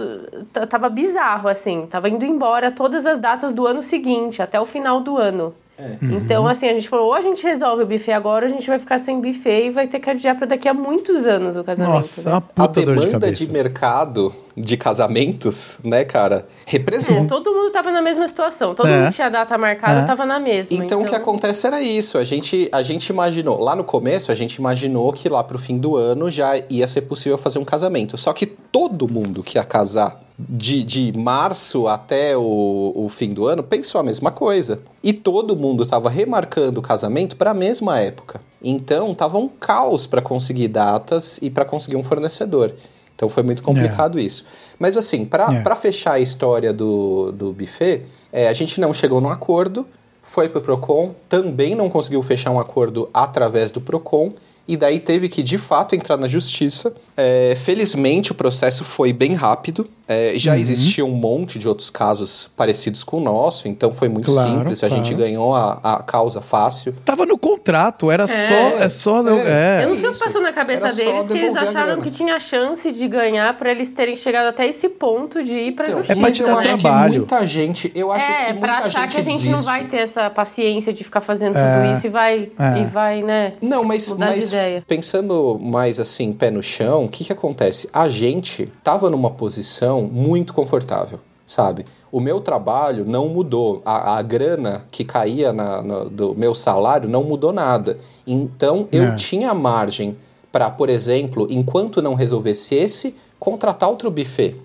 tava bizarro assim, tava indo embora todas as datas do ano seguinte, até o final do ano. É. Então, assim, a gente falou, ou a gente resolve o buffet agora, ou a gente vai ficar sem buffet e vai ter que adiar para daqui a muitos anos o casamento. Nossa, né? a puta a demanda de, de, mercado de casamentos, né, cara, representa. É, todo mundo tava na mesma situação, todo é. mundo tinha data marcada, é. tava na mesma. Então, então, o que então acontece era isso, a gente, a gente imaginou, lá no começo, a gente imaginou que lá pro fim do ano já ia ser possível fazer um casamento. Só que todo mundo que ia casar de, de março até o, o fim do ano pensou a mesma coisa. E todo mundo estava remarcando o casamento para a mesma época. Então tava um caos para conseguir datas e para conseguir um fornecedor. Então foi muito complicado é. isso. Mas assim, para é. fechar a história do, do buffet, é, a gente não chegou num acordo, foi para o PROCON, também não conseguiu fechar um acordo através do PROCON e daí teve que de fato entrar na justiça. É, felizmente o processo foi bem rápido. É, já uhum. existia um monte de outros casos parecidos com o nosso, então foi muito claro, simples. Claro. A gente ganhou a, a causa fácil. Tava no contrato, era é. só. É só é. é. Eu não sei o que passou na cabeça era deles, que eles acharam que tinha chance de ganhar para eles terem chegado até esse ponto de ir pra então, justiça. É mas eu acho trabalho. que muita gente. Eu acho é, que muita pra achar que a gente desiste. não vai ter essa paciência de ficar fazendo tudo isso e vai, e vai, né? Não, mas, mas pensando mais assim, pé no chão, o que, que acontece? A gente tava numa posição muito confortável, sabe? O meu trabalho não mudou, a, a grana que caía na, na, do meu salário não mudou nada. Então eu é. tinha margem para, por exemplo, enquanto não resolvesse esse, contratar outro buffet.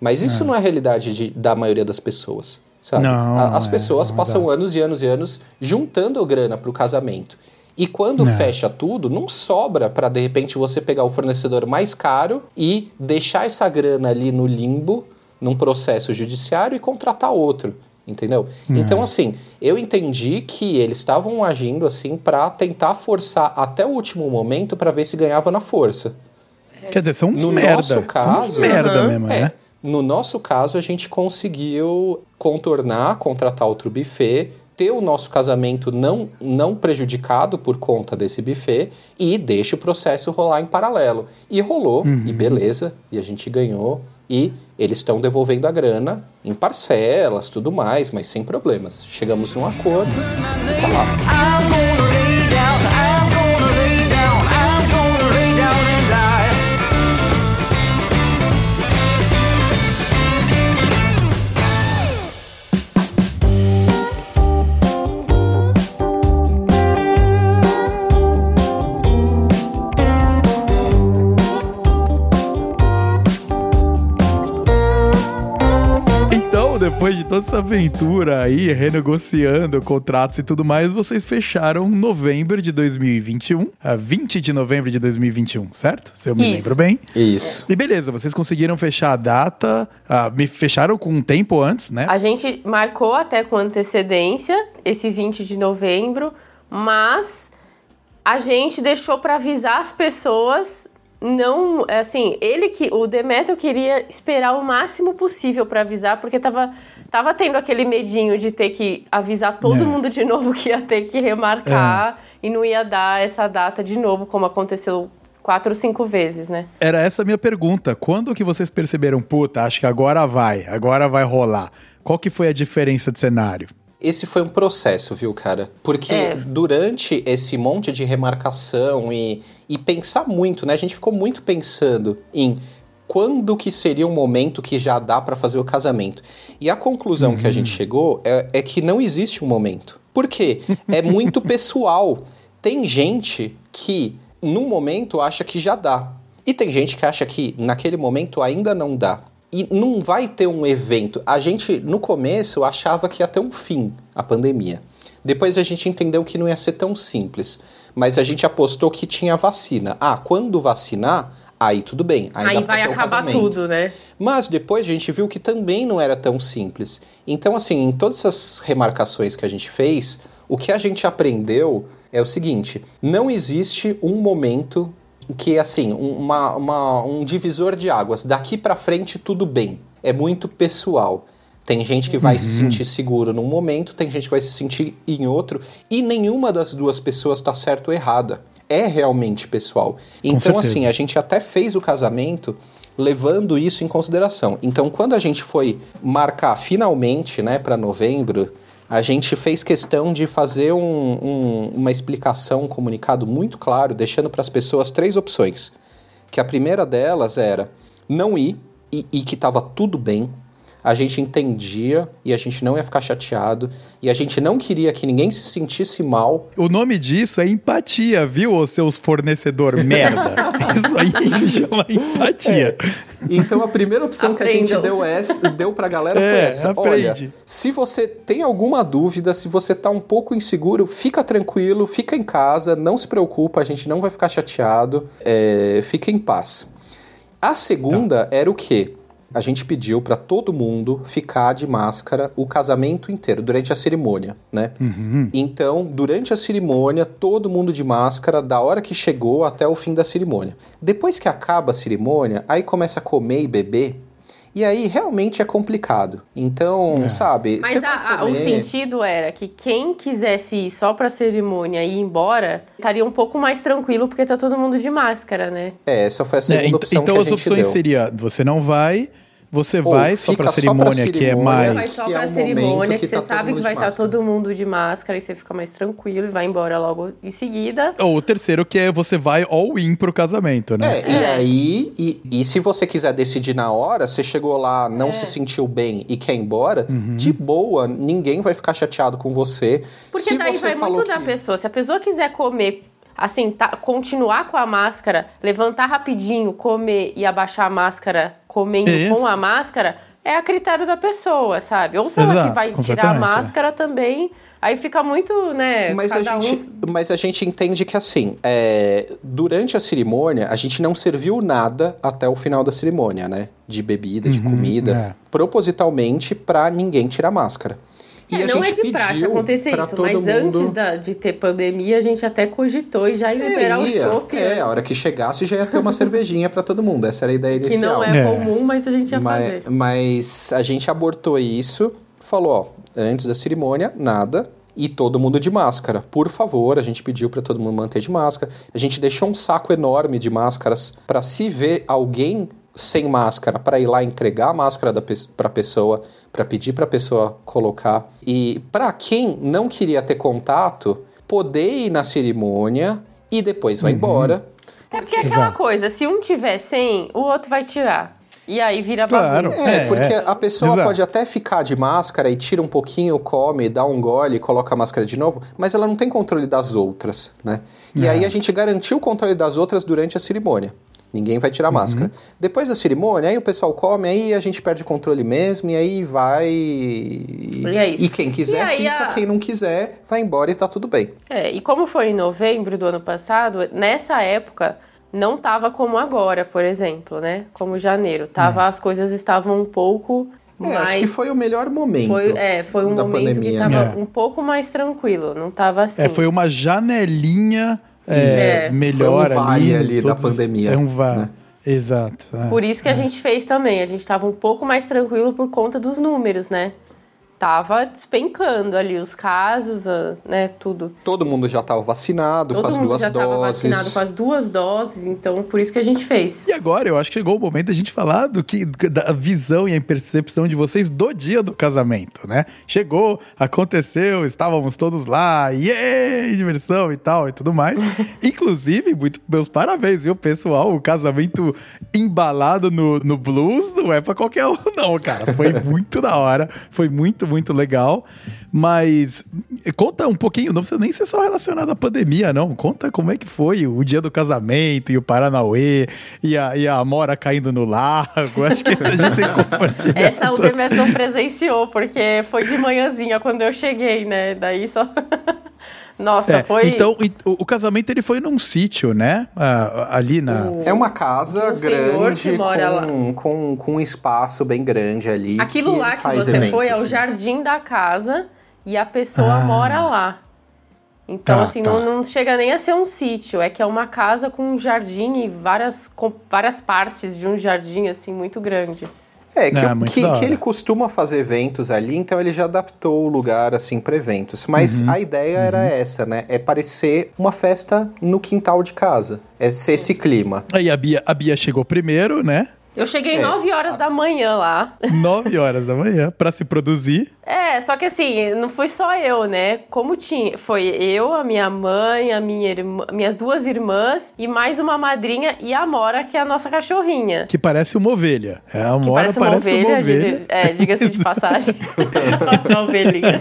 Mas isso é. não é a realidade de, da maioria das pessoas. Sabe? Não, As é, pessoas passam exato. anos e anos e anos juntando grana para o casamento. E quando não. fecha tudo, não sobra para de repente você pegar o fornecedor mais caro e deixar essa grana ali no limbo, num processo judiciário e contratar outro. Entendeu? Então, assim, eu entendi que eles estavam agindo assim para tentar forçar até o último momento para ver se ganhava na força. Quer dizer, são uns no merda. Nosso caso, são merda mesmo, é. né? No nosso caso, a gente conseguiu contornar, contratar outro buffet, ter o nosso casamento não, não prejudicado por conta desse buffet e deixa o processo rolar em paralelo. E rolou, uhum. e beleza, e a gente ganhou. E eles estão devolvendo a grana em parcelas, tudo mais, mas sem problemas. Chegamos num acordo e tá lá. Toda essa aventura aí, renegociando contratos e tudo mais, vocês fecharam novembro de 2021, a 20 de novembro de 2021, certo? Se eu me Isso. lembro bem. Isso. E beleza, vocês conseguiram fechar a data, uh, me fecharam com um tempo antes, né? A gente marcou até com antecedência esse 20 de novembro, mas a gente deixou para avisar as pessoas não, assim, ele que o Demetrio queria esperar o máximo possível para avisar, porque tava, tava tendo aquele medinho de ter que avisar todo é. mundo de novo que ia ter que remarcar. É. e não ia dar essa data de novo, como aconteceu quatro ou cinco vezes, né? Era essa a minha pergunta. Quando que vocês perceberam, puta, acho que agora vai, agora vai rolar? Qual que foi a diferença de cenário? Esse foi um processo, viu, cara? Porque é. durante esse monte de remarcação e, e pensar muito, né? A gente ficou muito pensando em quando que seria um momento que já dá para fazer o casamento. E a conclusão uhum. que a gente uhum. chegou é, é que não existe um momento. Por quê? É muito (laughs) pessoal. Tem gente que, num momento, acha que já dá. E tem gente que acha que naquele momento ainda não dá. E não vai ter um evento. A gente, no começo, achava que ia ter um fim a pandemia. Depois a gente entendeu que não ia ser tão simples. Mas a gente apostou que tinha vacina. Ah, quando vacinar, aí tudo bem. Aí, aí vai acabar tudo, né? Mas depois a gente viu que também não era tão simples. Então, assim, em todas essas remarcações que a gente fez, o que a gente aprendeu é o seguinte: não existe um momento que assim, uma, uma, um divisor de águas. Daqui para frente tudo bem. É muito pessoal. Tem gente que vai uhum. se sentir seguro num momento, tem gente que vai se sentir em outro, e nenhuma das duas pessoas está certo ou errada. É realmente pessoal. então, assim, a gente até fez o casamento levando isso em consideração. Então, quando a gente foi marcar finalmente, né, para novembro, a gente fez questão de fazer um, um, uma explicação, um comunicado muito claro, deixando para as pessoas três opções. Que a primeira delas era não ir e, e que estava tudo bem, a gente entendia e a gente não ia ficar chateado e a gente não queria que ninguém se sentisse mal. O nome disso é empatia, viu, os seus fornecedor (laughs) merda? Isso aí se (laughs) chama empatia. É. Então a primeira opção que a gente deu, essa, deu pra galera é, foi essa. Aprende. Olha, se você tem alguma dúvida, se você tá um pouco inseguro, fica tranquilo, fica em casa, não se preocupa, a gente não vai ficar chateado, é, fica em paz. A segunda tá. era o quê? A gente pediu para todo mundo ficar de máscara o casamento inteiro, durante a cerimônia, né? Uhum. Então, durante a cerimônia, todo mundo de máscara, da hora que chegou até o fim da cerimônia. Depois que acaba a cerimônia, aí começa a comer e beber. E aí realmente é complicado. Então, é. sabe. Mas a, a, o sentido era que quem quisesse ir só pra cerimônia e ir embora estaria um pouco mais tranquilo porque tá todo mundo de máscara, né? É, essa foi a segunda é, opção. Então as opções deu. seria: você não vai, você vai só pra cerimônia, só pra que é mais. Vai só pra é um cerimônia, que, que você tá sabe que vai estar tá todo mundo de máscara e você fica mais tranquilo e vai embora logo em seguida. Ou o terceiro, que é você vai all in pro casamento, né? É, é. e aí, e, e, se você quiser decidir na hora, você chegou lá, não é. se sentiu bem e quer ir embora, uhum. de boa, ninguém vai ficar chateado com você. Porque se daí vai muito que... da pessoa. Se a pessoa quiser comer assim, tá, continuar com a máscara, levantar rapidinho, comer e abaixar a máscara comendo Isso. com a máscara, é a critério da pessoa, sabe? Ou se ela que vai tirar a é. máscara é. também. Aí fica muito, né? Mas, a gente, um... mas a gente entende que, assim, é, durante a cerimônia, a gente não serviu nada até o final da cerimônia, né? De bebida, de uhum, comida, é. propositalmente para ninguém tirar máscara. E é, não é de praxe acontecer isso, mas mundo... antes da, de ter pandemia, a gente até cogitou e já ia liberar o chopp. É, a hora que chegasse já ia ter uma (laughs) cervejinha para todo mundo. Essa era a ideia inicial. Que não é, é. comum, mas a gente ia mas, fazer. Mas a gente abortou isso, falou, ó, antes da cerimônia, nada, e todo mundo de máscara. Por favor, a gente pediu para todo mundo manter de máscara. A gente deixou um saco enorme de máscaras para se ver alguém sem máscara para ir lá entregar a máscara para a pessoa, para pedir para a pessoa colocar. E para quem não queria ter contato, poder ir na cerimônia e depois vai uhum. embora. É porque é aquela Exato. coisa, se um tiver sem, o outro vai tirar. E aí vira claro, bagunça. É, é, porque a pessoa Exato. pode até ficar de máscara e tira um pouquinho, come, dá um gole e coloca a máscara de novo, mas ela não tem controle das outras, né? E é. aí a gente garantiu o controle das outras durante a cerimônia. Ninguém vai tirar uhum. máscara. Depois da cerimônia, aí o pessoal come, aí a gente perde o controle mesmo, e aí vai. E, é e quem quiser e fica, a... quem não quiser vai embora e tá tudo bem. É, e como foi em novembro do ano passado, nessa época não tava como agora, por exemplo, né? Como janeiro. Tava, uhum. As coisas estavam um pouco é, mais... acho que foi o melhor momento. Foi, é, foi um momento pandemia. que tava é. um pouco mais tranquilo, não tava assim. É, foi uma janelinha é, é. melhor um ali, ali todos, da pandemia. É um vá. Né? Exato. É, por isso que a é. gente fez também. A gente estava um pouco mais tranquilo por conta dos números, né? Tava despencando ali os casos, né, tudo. Todo mundo já estava vacinado Todo com as mundo duas já doses. Tava vacinado com as duas doses, então por isso que a gente fez. E agora eu acho que chegou o momento da gente falar do que da visão e a percepção de vocês do dia do casamento, né? Chegou, aconteceu, estávamos todos lá, yeah, diversão e tal e tudo mais. (laughs) Inclusive, muito meus parabéns, viu, pessoal? O casamento embalado no, no blues não é para qualquer um, não, cara. Foi muito da hora, foi muito, muito legal. Mas conta um pouquinho, não precisa nem ser só relacionado à pandemia, não. Conta como é que foi o dia do casamento e o Paranauê e a, e a Amora caindo no lago. (laughs) Acho que a gente tem que compartilhar. Essa o Demerton presenciou, porque foi de manhãzinha quando eu cheguei, né? Daí só. (laughs) Nossa, é, foi. Então, o, o, casamento ele foi num sítio, né? Ah, ali na. É uma casa grande com, com, com, um espaço bem grande ali. Aquilo que lá que você eventos, foi é o jardim da casa e a pessoa Ah. mora lá. Então, Tá, assim, tá. Não, não chega nem a ser um sítio, é que é uma casa com um jardim e várias, com várias partes de um jardim, assim, muito grande. É, que, muito que, que ele costuma fazer eventos ali, então ele já adaptou o lugar, assim, para eventos. Mas Uhum. a ideia era essa, né? É parecer uma festa no quintal de casa. É ser esse clima. Aí a Bia, a Bia chegou primeiro, né? Eu cheguei É. 9 horas da manhã lá. 9 horas da manhã, pra se produzir. É, só que assim, não fui só eu, né? Como tinha, foi eu, a minha mãe, a minha irmã, minhas duas irmãs e mais uma madrinha e a Mora, que é a nossa cachorrinha. Que parece uma ovelha. É, a Que Mora parece uma ovelha. diga- é, diga-se de (laughs) passagem. Nossa ovelhinha.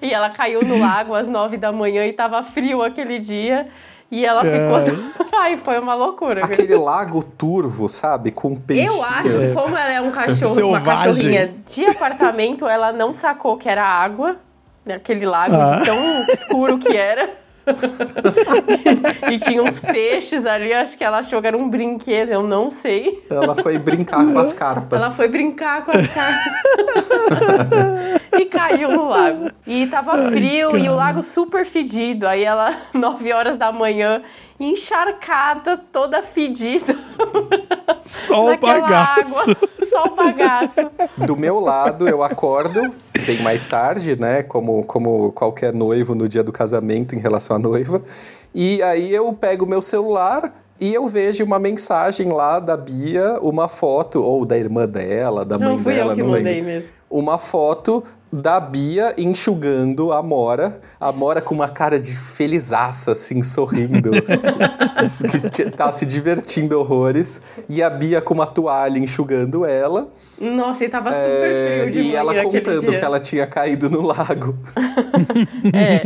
E ela caiu no lago às nove da manhã e tava frio aquele dia. E ela ficou. (laughs) Ai, foi uma loucura. Aquele lago turvo, sabe? Com peixes. Eu acho que como ela é um cachorro, uma Selvagem. cachorrinha de apartamento, ela não sacou que era água, naquele lago Ah. tão escuro que era. (laughs) e tinha uns peixes ali, acho que ela achou que era um brinquedo, eu não sei. Ela foi brincar com as (laughs) carpas. Ela foi brincar com as caras. (laughs) e caiu no lago. E tava frio e o lago super fedido. Aí ela, 9 horas da manhã, encharcada, toda fedida. Só o bagaço. água. Só o bagaço. Do meu lado, eu acordo bem mais tarde, né? Como, como qualquer noivo no dia do casamento em relação à noiva. E aí eu pego o meu celular e eu vejo uma mensagem lá da Bia, uma foto, ou da irmã dela, da mãe Não fui dela, eu que não mandei lembro. mesmo. Uma foto da Bia enxugando a Mora. A Mora com uma cara de felizaça, assim, sorrindo. (laughs) que tá se divertindo horrores. E a Bia com uma toalha enxugando ela. Nossa, e tava super É, frio de e ela contando dia. que ela tinha caído no lago. (laughs) É.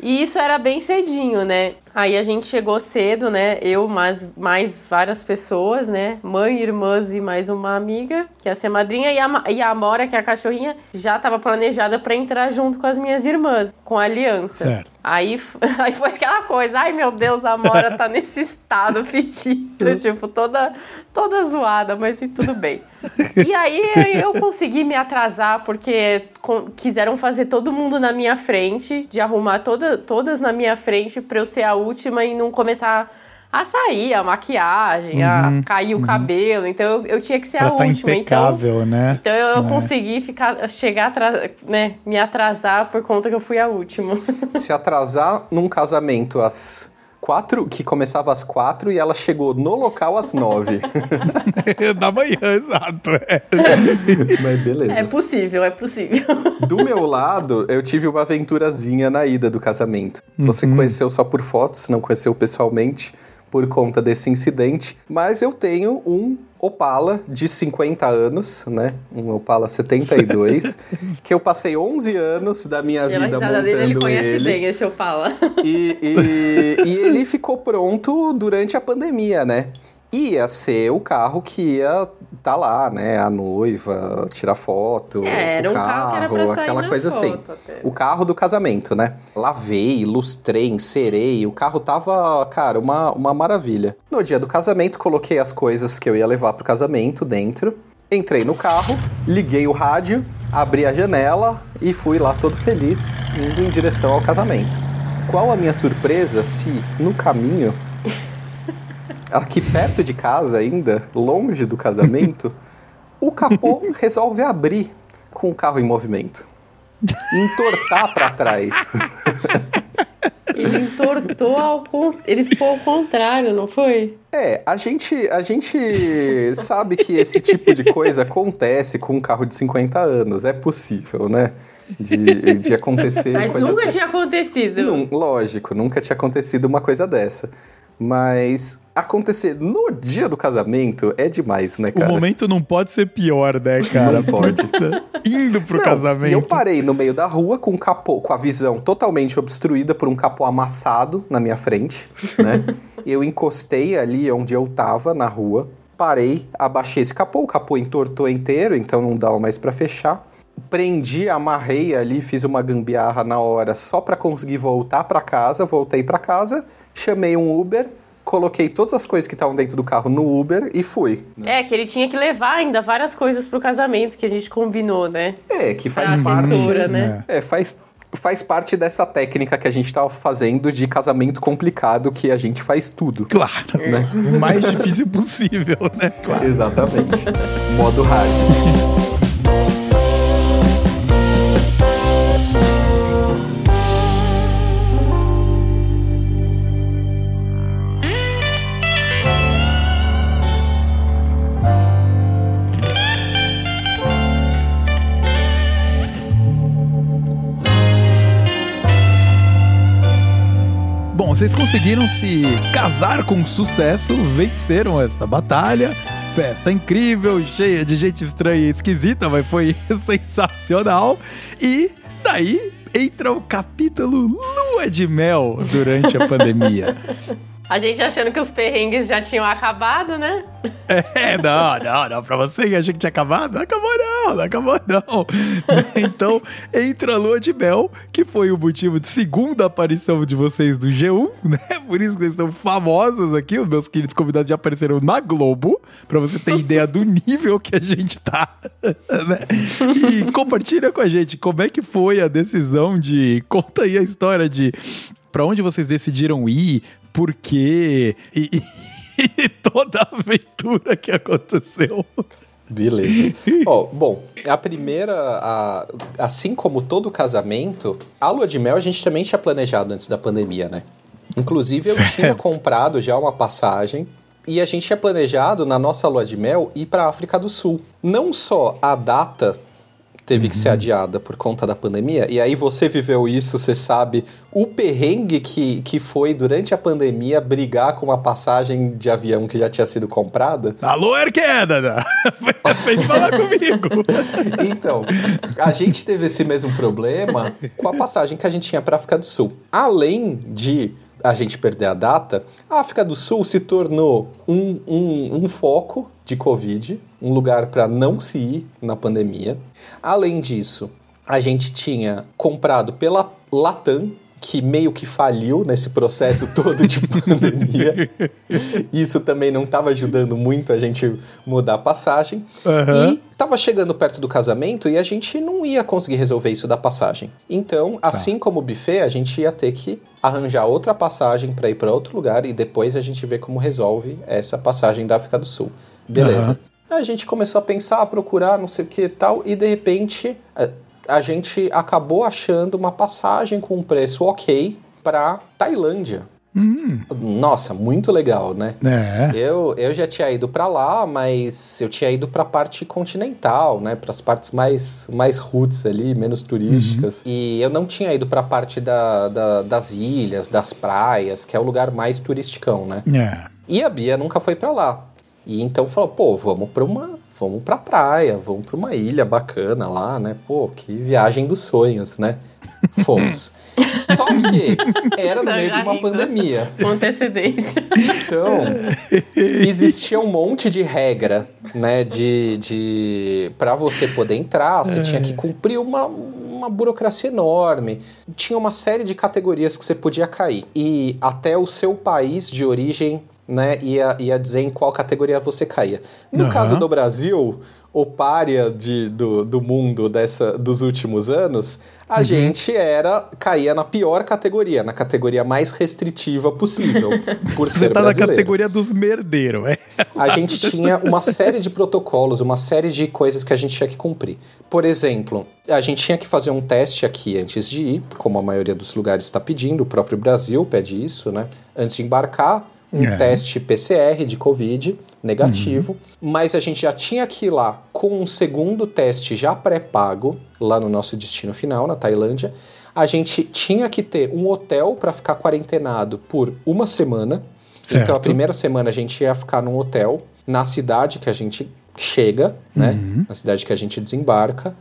E isso era bem cedinho, né? Aí a gente chegou cedo, né? Eu, mais, mais várias pessoas, né? Mãe, irmãs e mais uma amiga, que ia ser madrinha. E a, e a Amora, que é a cachorrinha, já estava planejada para entrar junto com as minhas irmãs, com a aliança. Certo. Aí, (laughs) aí foi aquela coisa, ai meu Deus, a Amora tá nesse estado (laughs) fictício, (laughs) tipo, toda, toda zoada, mas tudo bem. E aí eu consegui me atrasar, porque quiseram fazer todo mundo na minha frente, de arrumar toda, todas na minha frente pra eu ser a última e não começar a sair a maquiagem, a cair o cabelo. Então eu, eu tinha que ser Ela a tá última. Então, impecável, né? então eu É. consegui ficar, chegar, atra- né, me atrasar por conta que eu fui a última. Se atrasar num casamento às quatro, que começava às quatro, e ela chegou no local às nove. (laughs) da manhã, exato. É. (laughs) Mas beleza. É possível, é possível. Do meu lado, eu tive uma aventurazinha na ida do casamento. Você conheceu só por fotos, não conheceu pessoalmente por conta desse incidente. Mas eu tenho um Opala de 50 anos, né? Um Opala 72, (laughs) que eu passei 11 anos da minha Pela vida montando dele, ele conhece ele. bem esse Opala. E, e, e ele ficou pronto durante a pandemia, né? Ia ser o carro que ia tá lá, né? A noiva, tirar foto, É, era o um carro que era pra aquela coisa assim. até. O carro do casamento, né? Lavei, lustrei, encerei, o carro tava, cara, uma, uma maravilha. No dia do casamento, coloquei as coisas que eu ia levar pro casamento dentro. Entrei no carro, liguei o rádio, abri a janela e fui lá todo feliz, indo em direção ao casamento. Qual a minha surpresa se no caminho, aqui perto de casa ainda, longe do casamento, o capô (laughs) resolve abrir. com o carro em movimento. Entortar para trás. (laughs) Ele entortou ao ele ficou ao contrário, não foi? É, a gente, a gente sabe que esse tipo de coisa acontece com um carro de 50 anos, é possível, né? De, de acontecer. Mas nunca assim. tinha acontecido. Não, lógico, nunca tinha acontecido uma coisa dessa. Mas acontecer no dia do casamento é demais, né, cara? O momento não pode ser pior, né, cara? Não pode. Indo pro não, casamento. Eu parei no meio da rua com o capô, com a visão totalmente obstruída por um capô amassado na minha frente, né? (laughs) eu encostei ali onde eu tava na rua, parei, abaixei esse capô, o capô entortou inteiro, então não dava mais para fechar. Prendi, amarrei ali, fiz uma gambiarra na hora só para conseguir voltar para casa, voltei para casa chamei um Uber, coloquei todas as coisas que estavam dentro do carro no Uber e fui. É, que ele tinha que levar ainda várias coisas pro casamento que a gente combinou, né? É, que faz pra parte. Assessora, né? É, faz, faz parte dessa técnica que a gente tava fazendo de casamento complicado, que a gente faz tudo. Claro, né? O (laughs) mais difícil possível, né? Claro. Exatamente. Modo hard. (laughs) vocês conseguiram se casar com sucesso, venceram essa batalha. Festa incrível, cheia de gente estranha e esquisita, mas foi (laughs) sensacional. E daí entra o capítulo Lua de Mel durante a (laughs) pandemia. A gente achando que os perrengues já tinham acabado, né? (laughs) É, não, não, não. Pra você que achou que tinha acabado, não acabou não, não acabou não. (laughs) Então, entra a Lua de Mel, que foi o motivo de segunda aparição de vocês do G1, né? Por isso que vocês são famosos aqui. Os meus queridos convidados já apareceram na Globo, pra você ter ideia do nível que a gente tá, (laughs) né? E compartilha com a gente como é que foi a decisão de... Conta aí a história de para onde vocês decidiram ir, por quê e, (laughs) e toda a aventura que aconteceu. Beleza. (laughs) oh, bom, a primeira, a, assim como todo casamento, a lua de mel a gente também tinha planejado antes da pandemia, né? Inclusive eu certo. tinha comprado já uma passagem e a gente tinha planejado na nossa lua de mel ir para África do Sul. Não só a data teve uhum. que ser uhum. adiada por conta da pandemia. E aí você viveu isso, você sabe o perrengue que, que foi durante a pandemia brigar com uma passagem de avião que já tinha sido comprada. Alô, Air Canada! (laughs) Vem falar comigo! (laughs) então, a gente teve esse mesmo problema com a passagem que a gente tinha para África do Sul. Além de a gente perder a data, a África do Sul se tornou um, um, um foco de Covid, um lugar para não se ir na pandemia. Além disso, a gente tinha comprado pela Latam, que meio que faliu nesse processo (laughs) todo de pandemia. Isso também não estava ajudando muito a gente mudar a passagem. Uhum. E estava chegando perto do casamento e a gente não ia conseguir resolver isso da passagem. Então, tá. assim como o buffet, a gente ia ter que arranjar outra passagem para ir para outro lugar e depois a gente vê como resolve essa passagem da África do Sul. Beleza. Uhum. A gente começou a pensar, a procurar, não sei o que e tal, e de repente a gente acabou achando uma passagem com um preço ok para Tailândia. Hum. Nossa, muito legal, né? É. Eu, eu já tinha ido para lá, mas eu tinha ido para a parte continental, né? Para as partes mais, mais roots ali, menos turísticas. Uhum. E eu não tinha ido para a parte da, da, das ilhas, das praias, que é o lugar mais turisticão, né? É. E a Bia nunca foi para lá. E então falou, pô, vamos para uma vamos pra praia, vamos pra uma ilha bacana lá, né? Pô, que viagem dos sonhos, né? (laughs) Fomos. Só que era no meio de uma pandemia. Com antecedência. Então, existia um monte de regra, né? De. de para você poder entrar, você tinha que cumprir uma, uma burocracia enorme. Tinha uma série de categorias que você podia cair. E até o seu país de origem né, ia, ia dizer em qual categoria você caía. No uhum. caso do Brasil, o párea de, do, do mundo dessa, dos últimos anos, a uhum. gente era caía na pior categoria, na categoria mais restritiva possível, (laughs) por ser Você tá brasileiro. na categoria dos merdeiros, é? A gente tinha uma série de protocolos, uma série de coisas que a gente tinha que cumprir. Por exemplo, a gente tinha que fazer um teste aqui antes de ir, como a maioria dos lugares está pedindo, o próprio Brasil pede isso, né? Antes de embarcar, um é. teste PCR de Covid negativo, uhum. mas a gente já tinha que ir lá com um segundo teste já pré-pago, lá no nosso destino final, na Tailândia. A gente tinha que ter um hotel para ficar quarentenado por uma semana. Certo. Então, a primeira semana a gente ia ficar num hotel na cidade que a gente chega, né? Uhum. Na cidade que a gente desembarca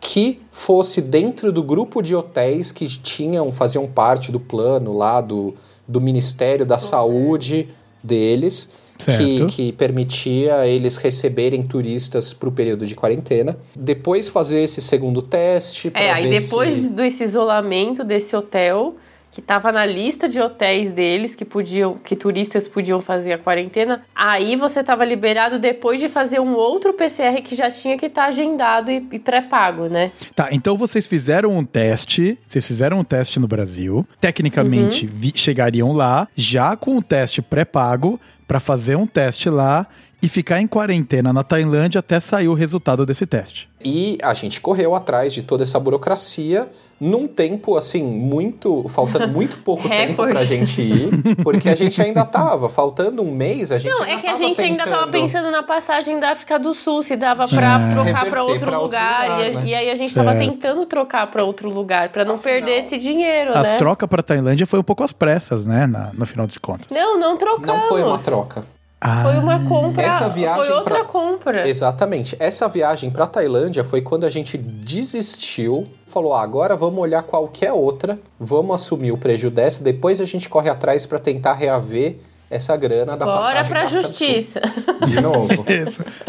que fosse dentro do grupo de hotéis que tinham, faziam parte do plano lá do, do Ministério da Saúde deles, que, que, permitia eles receberem turistas para o período de quarentena. Depois fazer esse segundo teste. É, aí depois se... desse isolamento desse hotel, que estava na lista de hotéis deles que podiam, que turistas podiam fazer a quarentena. Aí você estava liberado depois de fazer um outro PCR que já tinha que estar tá agendado e, e pré-pago, né? Tá, então vocês fizeram um teste, vocês fizeram um teste no Brasil. Tecnicamente uhum. vi, chegariam lá já com o teste pré-pago para fazer um teste lá e ficar em quarentena na Tailândia até sair o resultado desse teste. E a gente correu atrás de toda essa burocracia num tempo assim muito faltando muito pouco (laughs) tempo pra gente ir porque a gente ainda tava faltando um mês a gente não é que a gente tentando... ainda tava pensando na passagem da África do Sul se dava para é. trocar para outro, outro, lugar, lugar e, né? e, aí a gente certo. tava tentando trocar para outro lugar para não Afinal, perder esse dinheiro as né? trocas para Tailândia foi um pouco às pressas né na, no final de contas não não trocamos não foi uma troca ah, foi uma compra. Essa viagem foi outra pra... compra. Exatamente. Essa viagem para Tailândia foi quando a gente desistiu, falou: ah, agora vamos olhar qualquer outra, vamos assumir o prejuízo dessa, depois a gente corre atrás para tentar reaver essa grana da Bora passagem. Bora pra justiça. De novo. (laughs)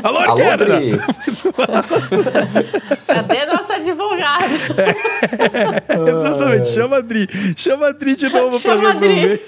Alô, Alô. (laughs) Cadê nossa advogada? (laughs) É, exatamente. Chama a Dri. Chama a Dri de novo Chama pra resolver.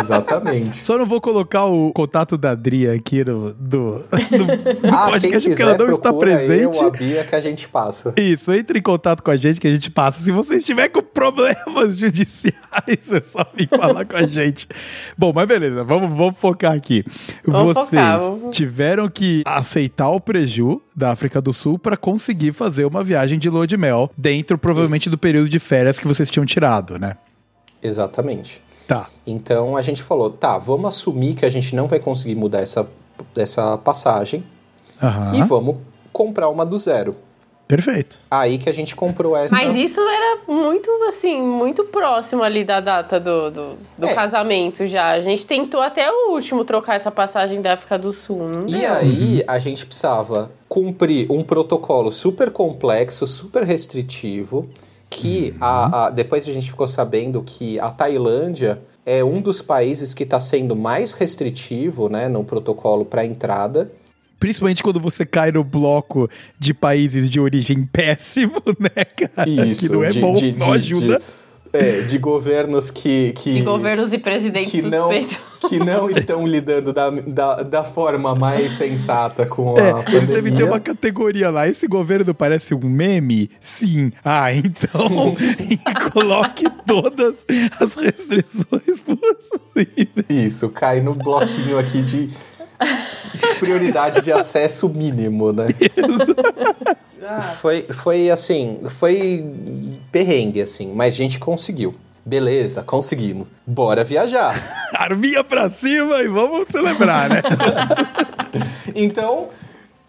exatamente. Só não vou colocar o contato da Dri aqui no, do, no, (laughs) no ah, podcast, porque ela não está presente. Eu, a Bia, que a gente passa. Isso, entre em contato com a gente que a gente passa. Se você estiver com problemas (laughs) judiciais, é só vir falar com a gente. Bom, mas beleza, vamos vamos, vamos focar aqui. Vamos Vocês focar, vamos... tiveram que aceitar o preju da África do Sul para conseguir fazer uma viagem de lua de mel dentro, provavelmente, Isso. do período de férias que vocês tinham tirado, né? Exatamente. Tá. Então a gente falou, tá, vamos assumir que a gente não vai conseguir mudar essa, essa passagem uhum. e vamos comprar uma do zero. Perfeito. Aí que a gente comprou essa. Mas isso era muito, assim, muito próximo ali da data do, do, do é. casamento já. A gente tentou até o último trocar essa passagem da África do Sul. Não e aí a gente precisava cumprir um protocolo super complexo, super restritivo. Que uhum. a, a, depois a gente ficou sabendo que a Tailândia é um dos países que está sendo mais restritivo né, no protocolo para entrada. Principalmente quando você cai no bloco de países de origem (laughs) péssimo, né, cara? Isso, que não é de, bom, de, não de, ajuda. É, de governos que. que de governos e presidentes que não, que não estão lidando da, da, da forma mais sensata com é, a pandemia. Eles devem ter uma categoria lá. Esse governo parece um meme? Sim. Ah, então (laughs) (laughs) coloque todas as restrições possíveis. Isso, cai no bloquinho aqui de (laughs) prioridade de acesso mínimo, né? (laughs) foi, foi assim, foi perrengue, assim, mas a gente conseguiu. Beleza, conseguimos. Bora viajar. (laughs) Arminha pra cima e vamos celebrar, né? então,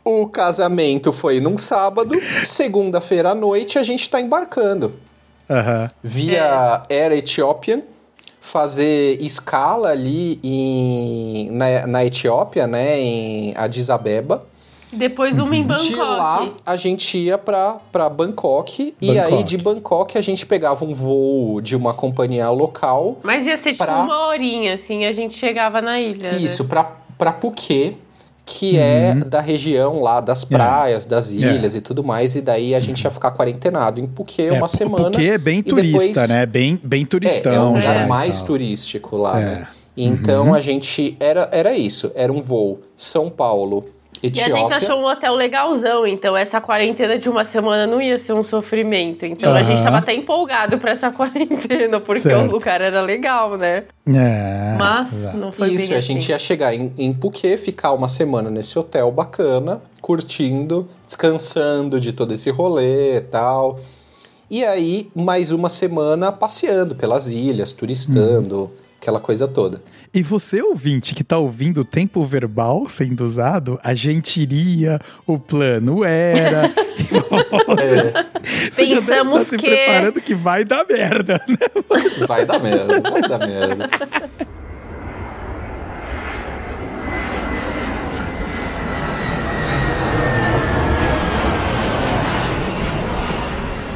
o casamento foi num sábado, segunda-feira à noite a gente tá embarcando. Uhum. Via é. Air Ethiopian fazer escala ali em, na, na Etiópia, né, em Addis Abeba. Depois uma em Bangkok. De lá, a gente ia pra, pra Bangkok, Bangkok, E aí, de Bangkok, a gente pegava um voo de uma companhia local. Mas ia ser tipo pra... uma horinha, assim, a gente chegava na ilha. Né? Isso, né? pra, pra Phuket que é uhum. é da região lá das é. praias, yeah. das ilhas yeah. e tudo mais, e daí a gente ia ficar quarentenado em Phuket é, uma semana. Phuket é bem turista, depois... né? Bem, bem turistão. É, é um lugar mais turístico lá, é. né? Então uhum. a gente. Era, era isso. Era um voo São Paulo. Etiópia. E a gente achou um hotel legalzão, então essa quarentena de uma semana não ia ser um sofrimento. Então uhum. a gente tava até empolgado pra essa (laughs) quarentena, porque certo. o lugar era legal, né? É. Mas exato. não foi Isso, bem a assim. gente ia chegar em, em Phuket, ficar uma semana nesse hotel bacana, curtindo, descansando de todo esse rolê e tal. E aí, mais uma semana passeando pelas ilhas, turistando. Uhum aquela coisa toda. E você, ouvinte, que está ouvindo o tempo verbal sendo usado, a gente iria, o plano era. (laughs) é. Pensamos tá se que. preparando que vai dar merda, né? Vai dar merda, vai dar merda.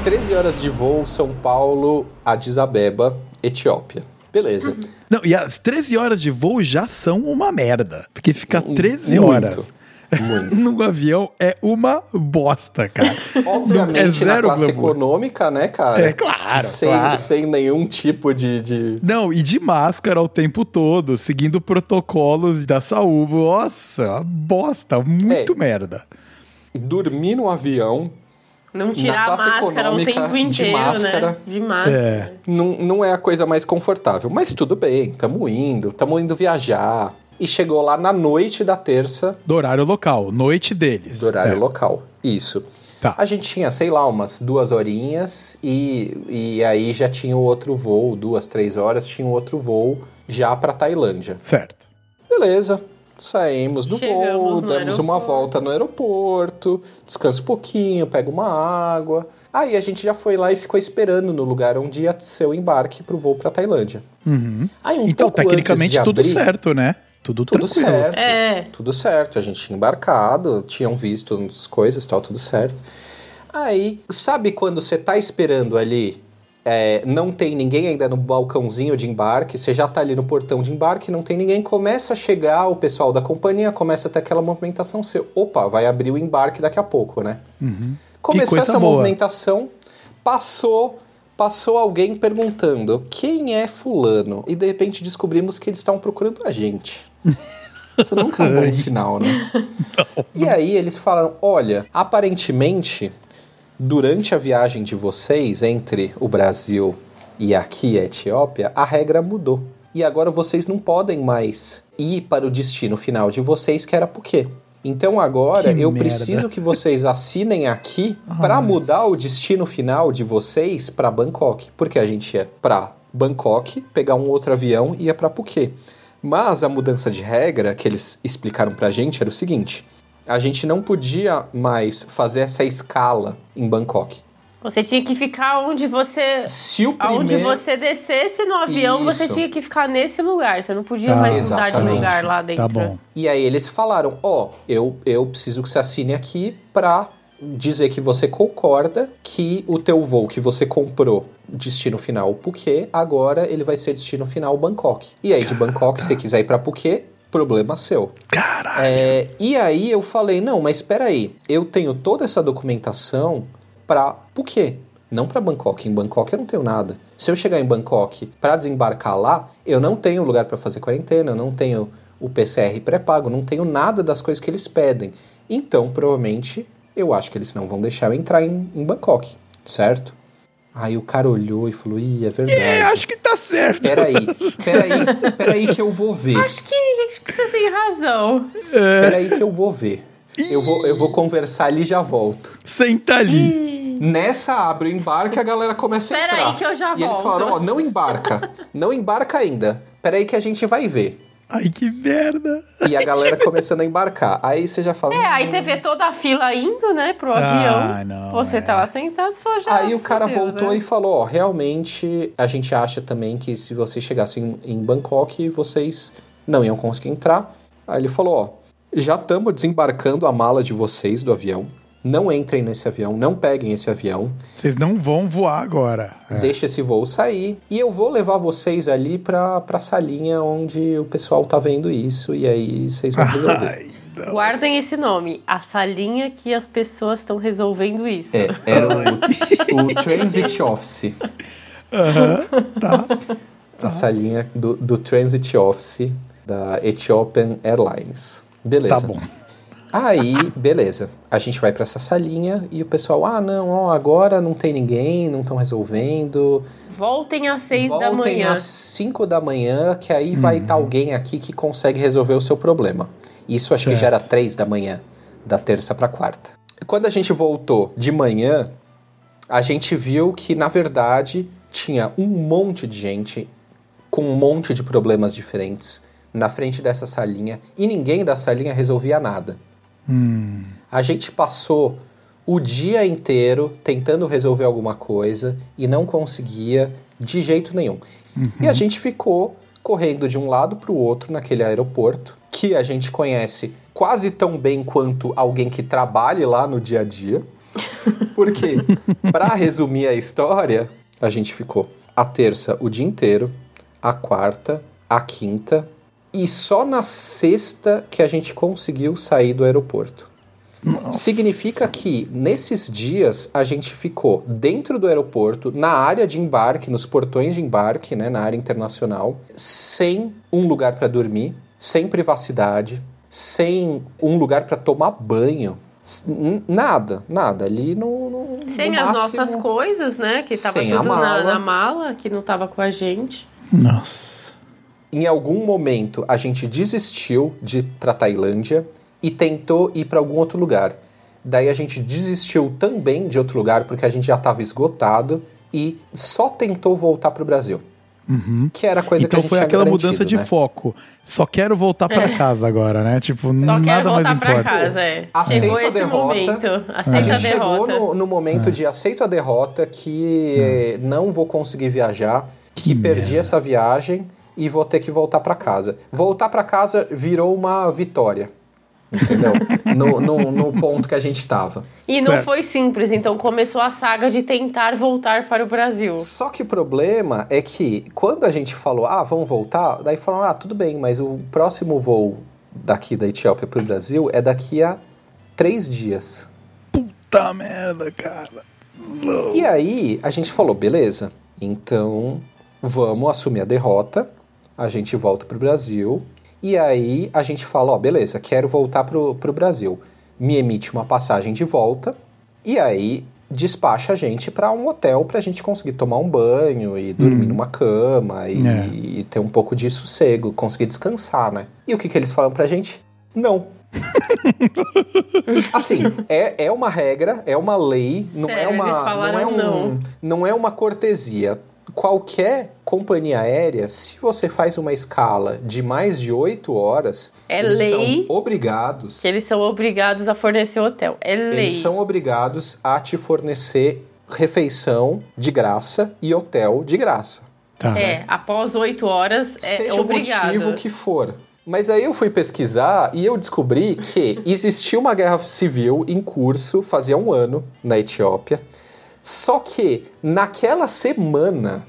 Treze horas de voo, São Paulo, Addis Abeba, Etiópia. Beleza. Não, e as 13 horas de voo já são uma merda. Porque ficar 13 Muito. horas. Muito. (laughs) no avião é uma bosta, cara. Obviamente, é zero na classe glamour. econômica, né, cara? É claro sem, claro. sem nenhum tipo de, de. Não, e de máscara o tempo todo, seguindo protocolos da saúde. Nossa, bosta, muito é. merda. Dormir no avião não tirar a máscara o tempo inteiro, de máscara, né? De máscara. É. Não, não é a coisa mais confortável. Mas tudo bem, tamo indo, tamo indo viajar. E chegou lá na noite da terça. Do horário local, noite deles. Do horário é. local, isso. Tá. A gente tinha, sei lá, umas duas horinhas e, e aí já tinha o outro voo, duas, três horas, tinha o outro voo já pra Tailândia. Certo. Beleza, Saímos do Chegamos voo, damos uma volta no aeroporto, descansa um pouquinho, pega uma água. Aí a gente já foi lá e ficou esperando no lugar onde ia ser o embarque pro voo pra Tailândia. Uhum. Aí, um então, tecnicamente, abrir, tudo certo, né? Tudo, tudo tranquilo. certo. É. Tudo certo. A gente tinha embarcado, tinham visto as coisas tal, tudo certo. Aí, sabe quando você tá esperando ali é, não tem ninguém ainda no balcãozinho de embarque, você já está ali no portão de embarque, não tem ninguém, começa a chegar o pessoal da companhia, começa a ter aquela movimentação seu. Opa, vai abrir o embarque daqui a pouco, né? Uhum. Começou essa boa. movimentação, passou, passou alguém perguntando quem é fulano, e de repente descobrimos que eles estavam procurando a gente. (laughs) Isso nunca é um bom sinal, né? (laughs) Não, e aí eles falaram, olha, aparentemente durante a viagem de vocês entre o Brasil e aqui a Etiópia, a regra mudou. E agora vocês não podem mais ir para o destino final de vocês, que era quê? Então agora que eu merda. preciso que vocês assinem aqui (laughs) para mudar o destino final de vocês para Bangkok, porque a gente ia para Bangkok, pegar um outro avião e ia para Phuket. Mas a mudança de regra que eles explicaram pra gente era o seguinte: a gente não podia mais fazer essa escala em Bangkok. Você tinha que ficar onde você. Se o primeiro... Onde você descesse no avião, Isso. você tinha que ficar nesse lugar. Você não podia tá. mais mudar de lugar lá dentro. Tá bom. E aí eles falaram: Ó, oh, eu, eu preciso que você assine aqui pra dizer que você concorda que o teu voo que você comprou destino final Phuket, agora ele vai ser destino final Bangkok. E aí de Bangkok, se você quiser ir para Phuket, problema seu. Caralho! É, e aí eu falei, não, mas espera aí, eu tenho toda essa documentação para por quê? Não para Bangkok. Em Bangkok eu não tenho nada. Se eu chegar em Bangkok para desembarcar lá, eu não tenho lugar para fazer quarentena, eu não tenho o PCR pré-pago, não tenho nada das coisas que eles pedem. Então, provavelmente, eu acho que eles não vão deixar eu entrar em, em Bangkok, certo? Aí o cara olhou e falou: Ih, é verdade. É, acho que tá certo. Peraí, peraí, (laughs) peraí que eu vou ver. Acho que, acho que você tem razão. É. Peraí que eu vou ver. Eu vou, eu vou conversar ali e já volto. Senta ali. Nessa abre o embarque a galera começa Espera a entrar. aí que eu já e volto. E eles falaram, ó, não embarca. não embarca ainda. Peraí que a gente vai ver. Ai, que merda. E a galera começando a embarcar. Aí você já fala. É, aí você vê toda a fila indo, né, pro ah, avião. Não, você é. tá lá sentado, você já. Aí o cara voltou né? e falou: ó, realmente a gente acha também que se vocês chegassem em Bangkok, vocês não iam conseguir entrar. Aí ele falou: ó, já estamos desembarcando a mala de vocês do avião. Não entrem nesse avião, não peguem esse avião. Vocês não vão voar agora. É. Deixa esse voo sair. E eu vou levar vocês ali pra, pra salinha onde o pessoal tá vendo isso. E aí vocês vão (laughs) resolver. Ai, Guardem esse nome, a salinha que as pessoas estão resolvendo isso. É, era o, (laughs) o Transit Office. Aham, uhum, tá. a salinha do, do Transit Office da Ethiopian Airlines. Beleza. Tá bom. Aí, beleza. A gente vai para essa salinha e o pessoal, ah, não, ó, agora não tem ninguém, não estão resolvendo. Voltem às seis Voltem da manhã. às cinco da manhã, que aí vai estar alguém aqui que consegue resolver o seu problema. Isso acho Certo. que já era três da manhã, da terça para quarta. Quando a gente voltou de manhã, a gente viu que, na verdade, tinha um monte de gente com um monte de problemas diferentes na frente dessa salinha e ninguém da salinha resolvia nada. Hum. A gente passou o dia inteiro tentando resolver alguma coisa e não conseguia de jeito nenhum. E a gente ficou correndo de um lado para o outro naquele aeroporto, que a gente conhece quase tão bem quanto alguém que trabalhe lá no dia a dia. (laughs) Porque, para resumir a história, a gente ficou a terça o dia inteiro, a quarta, a quinta e só na sexta que a gente conseguiu sair do aeroporto. Significa que nesses dias a gente ficou dentro do aeroporto, na área de embarque, nos portões de embarque, né, na área internacional, sem um lugar para dormir, sem privacidade, sem um lugar para tomar banho. Nada, nada. Ali no. no Sem no as máximo- nossas coisas, né? Que tava Sem a tudo na, mala. na mala, que não tava com a gente. Nossa. Em algum momento a gente desistiu de ir para Tailândia e tentou ir para algum outro lugar. Daí a gente desistiu também de outro lugar porque a gente já estava esgotado e só tentou voltar para o Brasil. Que era a coisa que a Então gente foi aquela mudança de né? foco. Só quero voltar pra casa agora, né? Tipo, Só nada quero mais voltar pra importa. casa, é. Aceito Chegou a esse derrota. momento. A Aceita a, gente chegou derrota. no, no momento É. de aceito a derrota que eh, não vou conseguir viajar, que, Que perdi essa viagem e vou ter que voltar para casa. Voltar para casa virou uma vitória. Entendeu? (laughs) no, no, no ponto que a gente estava. E não É. foi simples, então começou a saga de tentar voltar para o Brasil. Só que o problema é que quando a gente falou, ah, vamos voltar, daí falaram, ah, tudo bem, mas o próximo voo daqui da Etiópia para o Brasil é daqui a três dias. Puta merda, cara. E aí a gente falou, beleza, então vamos assumir a derrota, a gente volta pro Brasil, e aí a gente fala, ó, beleza, quero voltar pro, pro Brasil. Me emite uma passagem de volta, e aí despacha a gente para um hotel pra gente conseguir tomar um banho e dormir numa cama e, É. e ter um pouco de sossego, conseguir descansar, né? E o que, que eles falam pra gente? Não. (laughs) Assim, é, é uma regra, é uma lei, não é Sério, uma. eles Não é, um, não. não é uma cortesia. Qualquer companhia aérea, se você faz uma escala de mais de 8 horas, É eles lei. são obrigados. Que eles são obrigados a fornecer hotel. É lei. Eles são obrigados a te fornecer refeição de graça e hotel de graça. Tá. É, após oito horas é seja obrigado. o motivo que for. Mas aí eu fui pesquisar e eu descobri que (laughs) existia uma guerra civil em curso fazia um ano na Etiópia. Só que naquela semana,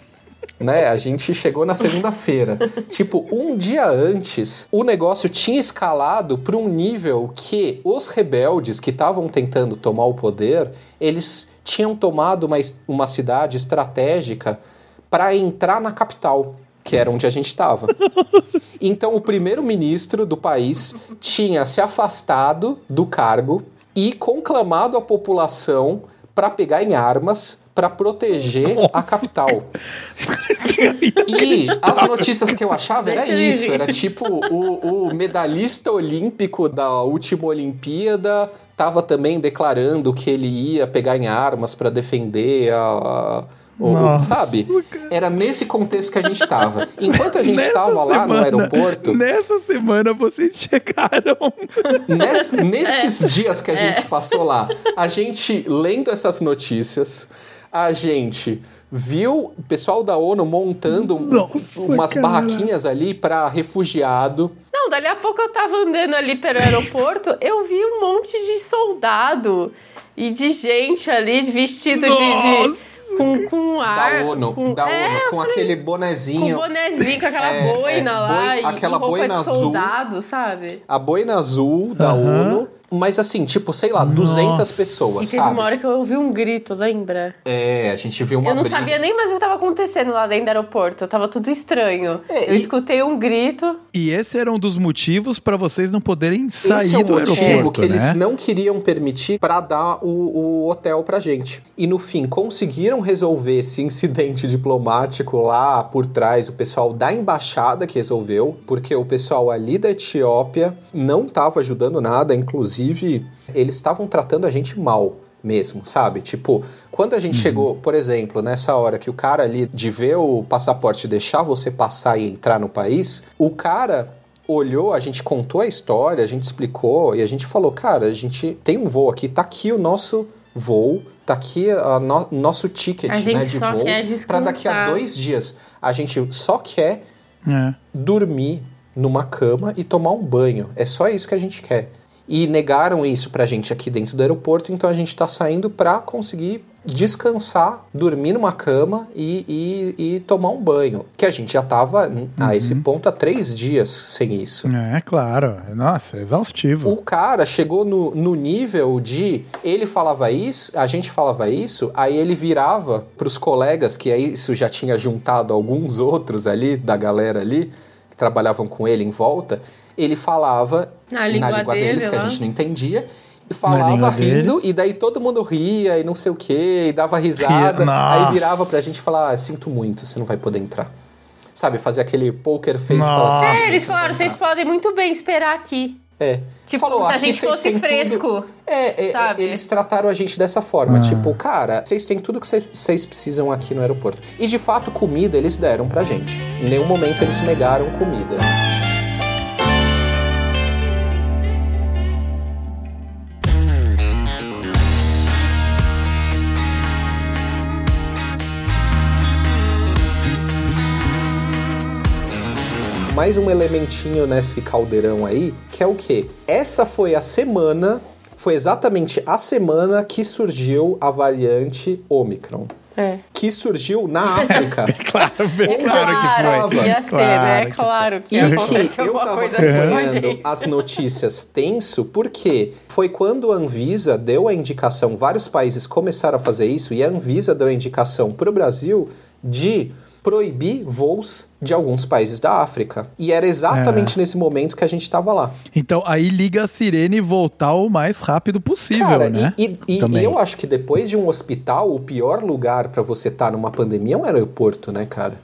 (laughs) né, a gente chegou na segunda-feira. tipo, um dia antes, o negócio tinha escalado para um nível que os rebeldes que estavam tentando tomar o poder, eles tinham tomado uma, uma cidade estratégica para entrar na capital, que era onde a gente estava. (laughs) Então, o primeiro-ministro do país tinha se afastado do cargo e conclamado a população para pegar em armas para proteger a capital. E as notícias que eu achava era isso, era tipo o, o medalhista olímpico da última Olimpíada tava também declarando que ele ia pegar em armas para defender a, o- Nossa, sabe? Era nesse contexto que a gente tava. Enquanto a gente Nessa tava lá no semana- aeroporto, Nessa semana vocês chegaram. Ness- nesses É. dias que a gente passou lá, a gente lendo essas notícias, a gente viu o pessoal da ONU montando Nossa, umas cara. barraquinhas ali para refugiado. Não, dali a pouco eu tava andando ali pelo aeroporto, eu vi um monte de soldado e de gente ali vestido de, Nossa. de com, com ar. da ONU, com, da é, ONU, com aquele com bonezinho. bonezinho, com aquela (laughs) É, boina é, lá boi- e aquela roupa boina de azul. soldado, sabe? A boina azul da Aham. ONU, Mas assim, tipo, sei lá, Nossa. 200 pessoas, e teve sabe? uma hora que eu ouvi um grito, lembra? É, a gente viu uma Eu não briga. sabia nem mais o que estava acontecendo lá dentro do aeroporto. Tava tudo estranho. É, eu e... escutei um grito. E esse era um dos motivos para vocês não poderem sair esse é do aeroporto, que né? eles não queriam permitir para dar o, o hotel pra gente. E no fim, conseguiram resolver esse incidente (laughs) diplomático lá por trás, o pessoal da embaixada que resolveu, porque o pessoal ali da Etiópia não estava ajudando nada, inclusive eles estavam tratando a gente mal mesmo, sabe? Tipo, quando a gente uhum. chegou, por exemplo, nessa hora que o cara ali de ver o passaporte deixar você passar e entrar no país, o cara olhou, a gente contou a história, a gente explicou e a gente falou, cara, a gente tem um voo aqui, tá aqui o nosso voo, tá aqui o no, nosso ticket né, de voo para daqui a dois dias. A gente só quer é. dormir numa cama e tomar um banho. É só isso que a gente quer. E negaram isso pra gente aqui dentro do aeroporto, então a gente tá saindo pra conseguir descansar, dormir numa cama e, e, e, tomar um banho. Que a gente já tava uhum. a esse ponto há três dias sem isso. É, claro. Nossa, exaustivo. O cara chegou no, no nível de ele falava isso, a gente falava isso, aí ele virava pros colegas, que isso já tinha juntado alguns outros ali, da galera ali, que trabalhavam com ele em volta, ele falava na língua, na língua dele, deles, que a gente não entendia, e falava rindo, deles. e daí todo mundo ria e não sei o que, e dava risada. Aí virava pra gente falar: ah, sinto muito, você não vai poder entrar. Sabe, fazer aquele poker face e falar assim. É, eles falaram: vocês podem muito bem esperar aqui. É. Tipo, Falou, se a gente fosse fresco. Tudo... É, é, eles trataram a gente dessa forma. Ah. Tipo, cara, vocês têm tudo que vocês precisam aqui no aeroporto. E de fato, comida eles deram pra gente. Em nenhum momento eles negaram comida. Mais um elementinho nesse caldeirão aí, que é o quê? Essa foi a semana, foi exatamente a semana que surgiu a variante Omicron. É. Que surgiu na (laughs) África. claro, bem claro que foi. Ia ser, claro né? Claro que, ia acontecer eu tava coisa assim as notícias tenso, porque foi quando a Anvisa deu a indicação, vários países começaram a fazer isso, e a Anvisa deu a indicação para o Brasil de proibir voos de alguns países da África. E era exatamente é. nesse momento que a gente estava lá. Então aí liga a sirene e voltar o mais rápido possível, Cara, né? E, e, e, eu acho que depois de um hospital, o pior lugar para você estar tá numa pandemia é um aeroporto, né, cara?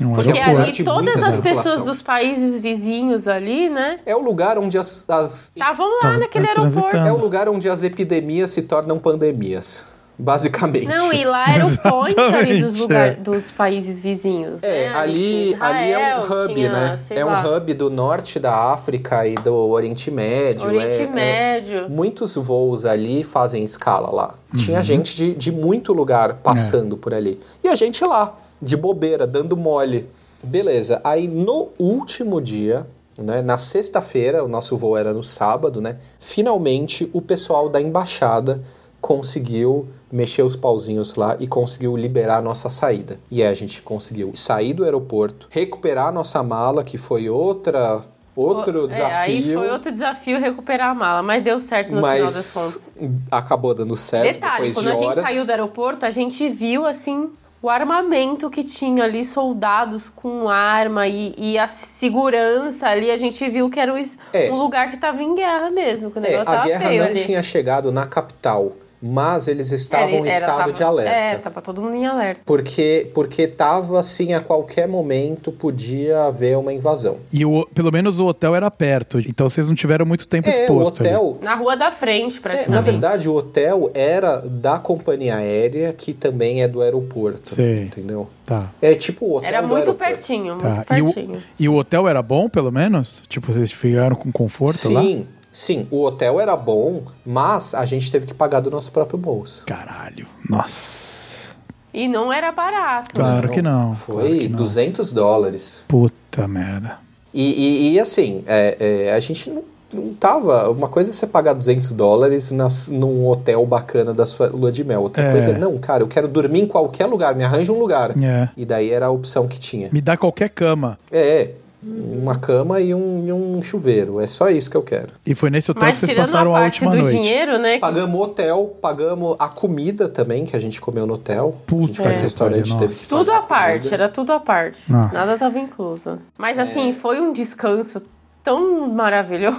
Um Porque ali todas as pessoas dos países vizinhos ali, né? É o lugar onde as. Estavam lá Tava naquele aeroporto. É o lugar onde as epidemias se tornam pandemias basicamente. Não, e lá era o (laughs) point ali dos, lugar, é. dos países vizinhos. É, né? ali, Israel, ali é um hub, tinha, né? É lá. um hub do norte da África e do Oriente Médio. Oriente é, Médio. É, muitos voos ali fazem escala lá. Uhum. Tinha gente de, de muito lugar passando é. por ali. E a gente lá, de bobeira, dando mole. Beleza, aí no último dia, né, na sexta-feira, o nosso voo era no sábado, né? Finalmente o pessoal da embaixada conseguiu mexer os pauzinhos lá e conseguiu liberar a nossa saída. E aí a gente conseguiu sair do aeroporto, recuperar a nossa mala, que foi outra outro é, desafio. Aí foi outro desafio recuperar a mala, mas deu certo no mas final das contas. Acabou dando certo Detalhe, quando de a horas. gente saiu do aeroporto, a gente viu assim o armamento que tinha ali, soldados com arma e, e a segurança ali, a gente viu que era um, é, um lugar que estava em guerra mesmo, que o negócio é, A guerra não ali. tinha chegado na capital mas eles estavam em estado tava, de alerta. É, tava todo mundo em alerta. Porque, porque tava assim, a qualquer momento podia haver uma invasão. E o, pelo menos o hotel era perto, então vocês não tiveram muito tempo é, exposto. O hotel, ali. Na rua da frente, praticamente. É, na verdade, o hotel era da companhia aérea, que também é do aeroporto. Sim. Entendeu? Tá. É tipo o hotel. Era muito pertinho, tá. muito pertinho. E o, e o hotel era bom, pelo menos? Tipo, vocês ficaram com conforto Sim. lá? Sim. Sim, o hotel era bom, mas a gente teve que pagar do nosso próprio bolso. Caralho. Nossa. E não era barato. Claro que não. Foi claro que não. 200 dólares. Puta merda. E, e, e assim, é, é, a gente não, não tava. Uma coisa é você pagar 200 dólares nas, num hotel bacana da sua lua de mel. Outra É. coisa é, não, cara, eu quero dormir em qualquer lugar, me arranja um lugar. É. E daí era a opção que tinha. Me dá qualquer cama. É, uma cama e um, e um, chuveiro. É só isso que eu quero. E foi nesse hotel Mas, que vocês passaram a, a última do noite. dinheiro, né? Pagamos hotel, pagamos a comida também que a gente comeu no hotel. Puta é. restaurante teve que Tudo à parte, era tudo à parte. Ah. Nada estava incluso. Mas assim, é. foi um descanso tão maravilhoso.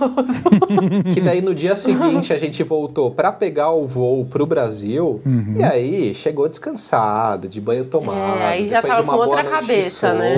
(laughs) que daí no dia (laughs) seguinte a gente voltou para pegar o voo pro Brasil uhum. e aí chegou descansado, de banho tomado, é, aí já tava de uma com outra cabeça, né?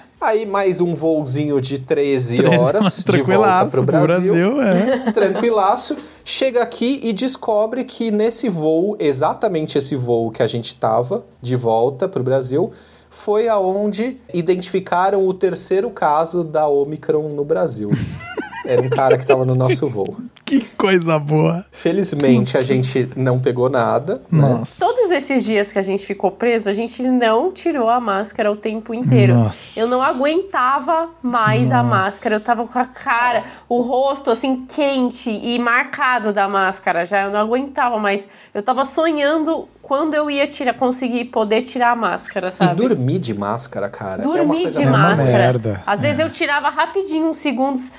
É. Aí mais um voozinho de 13, 13 horas (laughs) de volta pro Brasil. Brasil é. (laughs) Tranquilaço. Chega aqui e descobre que nesse voo, exatamente esse voo que a gente tava de volta pro Brasil, foi aonde identificaram o terceiro caso da Omicron no Brasil. (laughs) Era um cara que estava no nosso voo. Que coisa boa. Felizmente a gente não pegou nada. Né? Nossa. Né? Todos esses dias que a gente ficou preso, a gente não tirou a máscara o tempo inteiro. Nossa. Eu não aguentava mais Nossa. a máscara. Eu tava com a cara, o rosto assim quente e marcado da máscara já. Eu não aguentava mais. Eu tava sonhando quando eu ia tirar, conseguir poder tirar a máscara, sabe? E dormir de máscara, cara. É dormir é de máscara. Às vezes eu tirava rapidinho, uns segundos,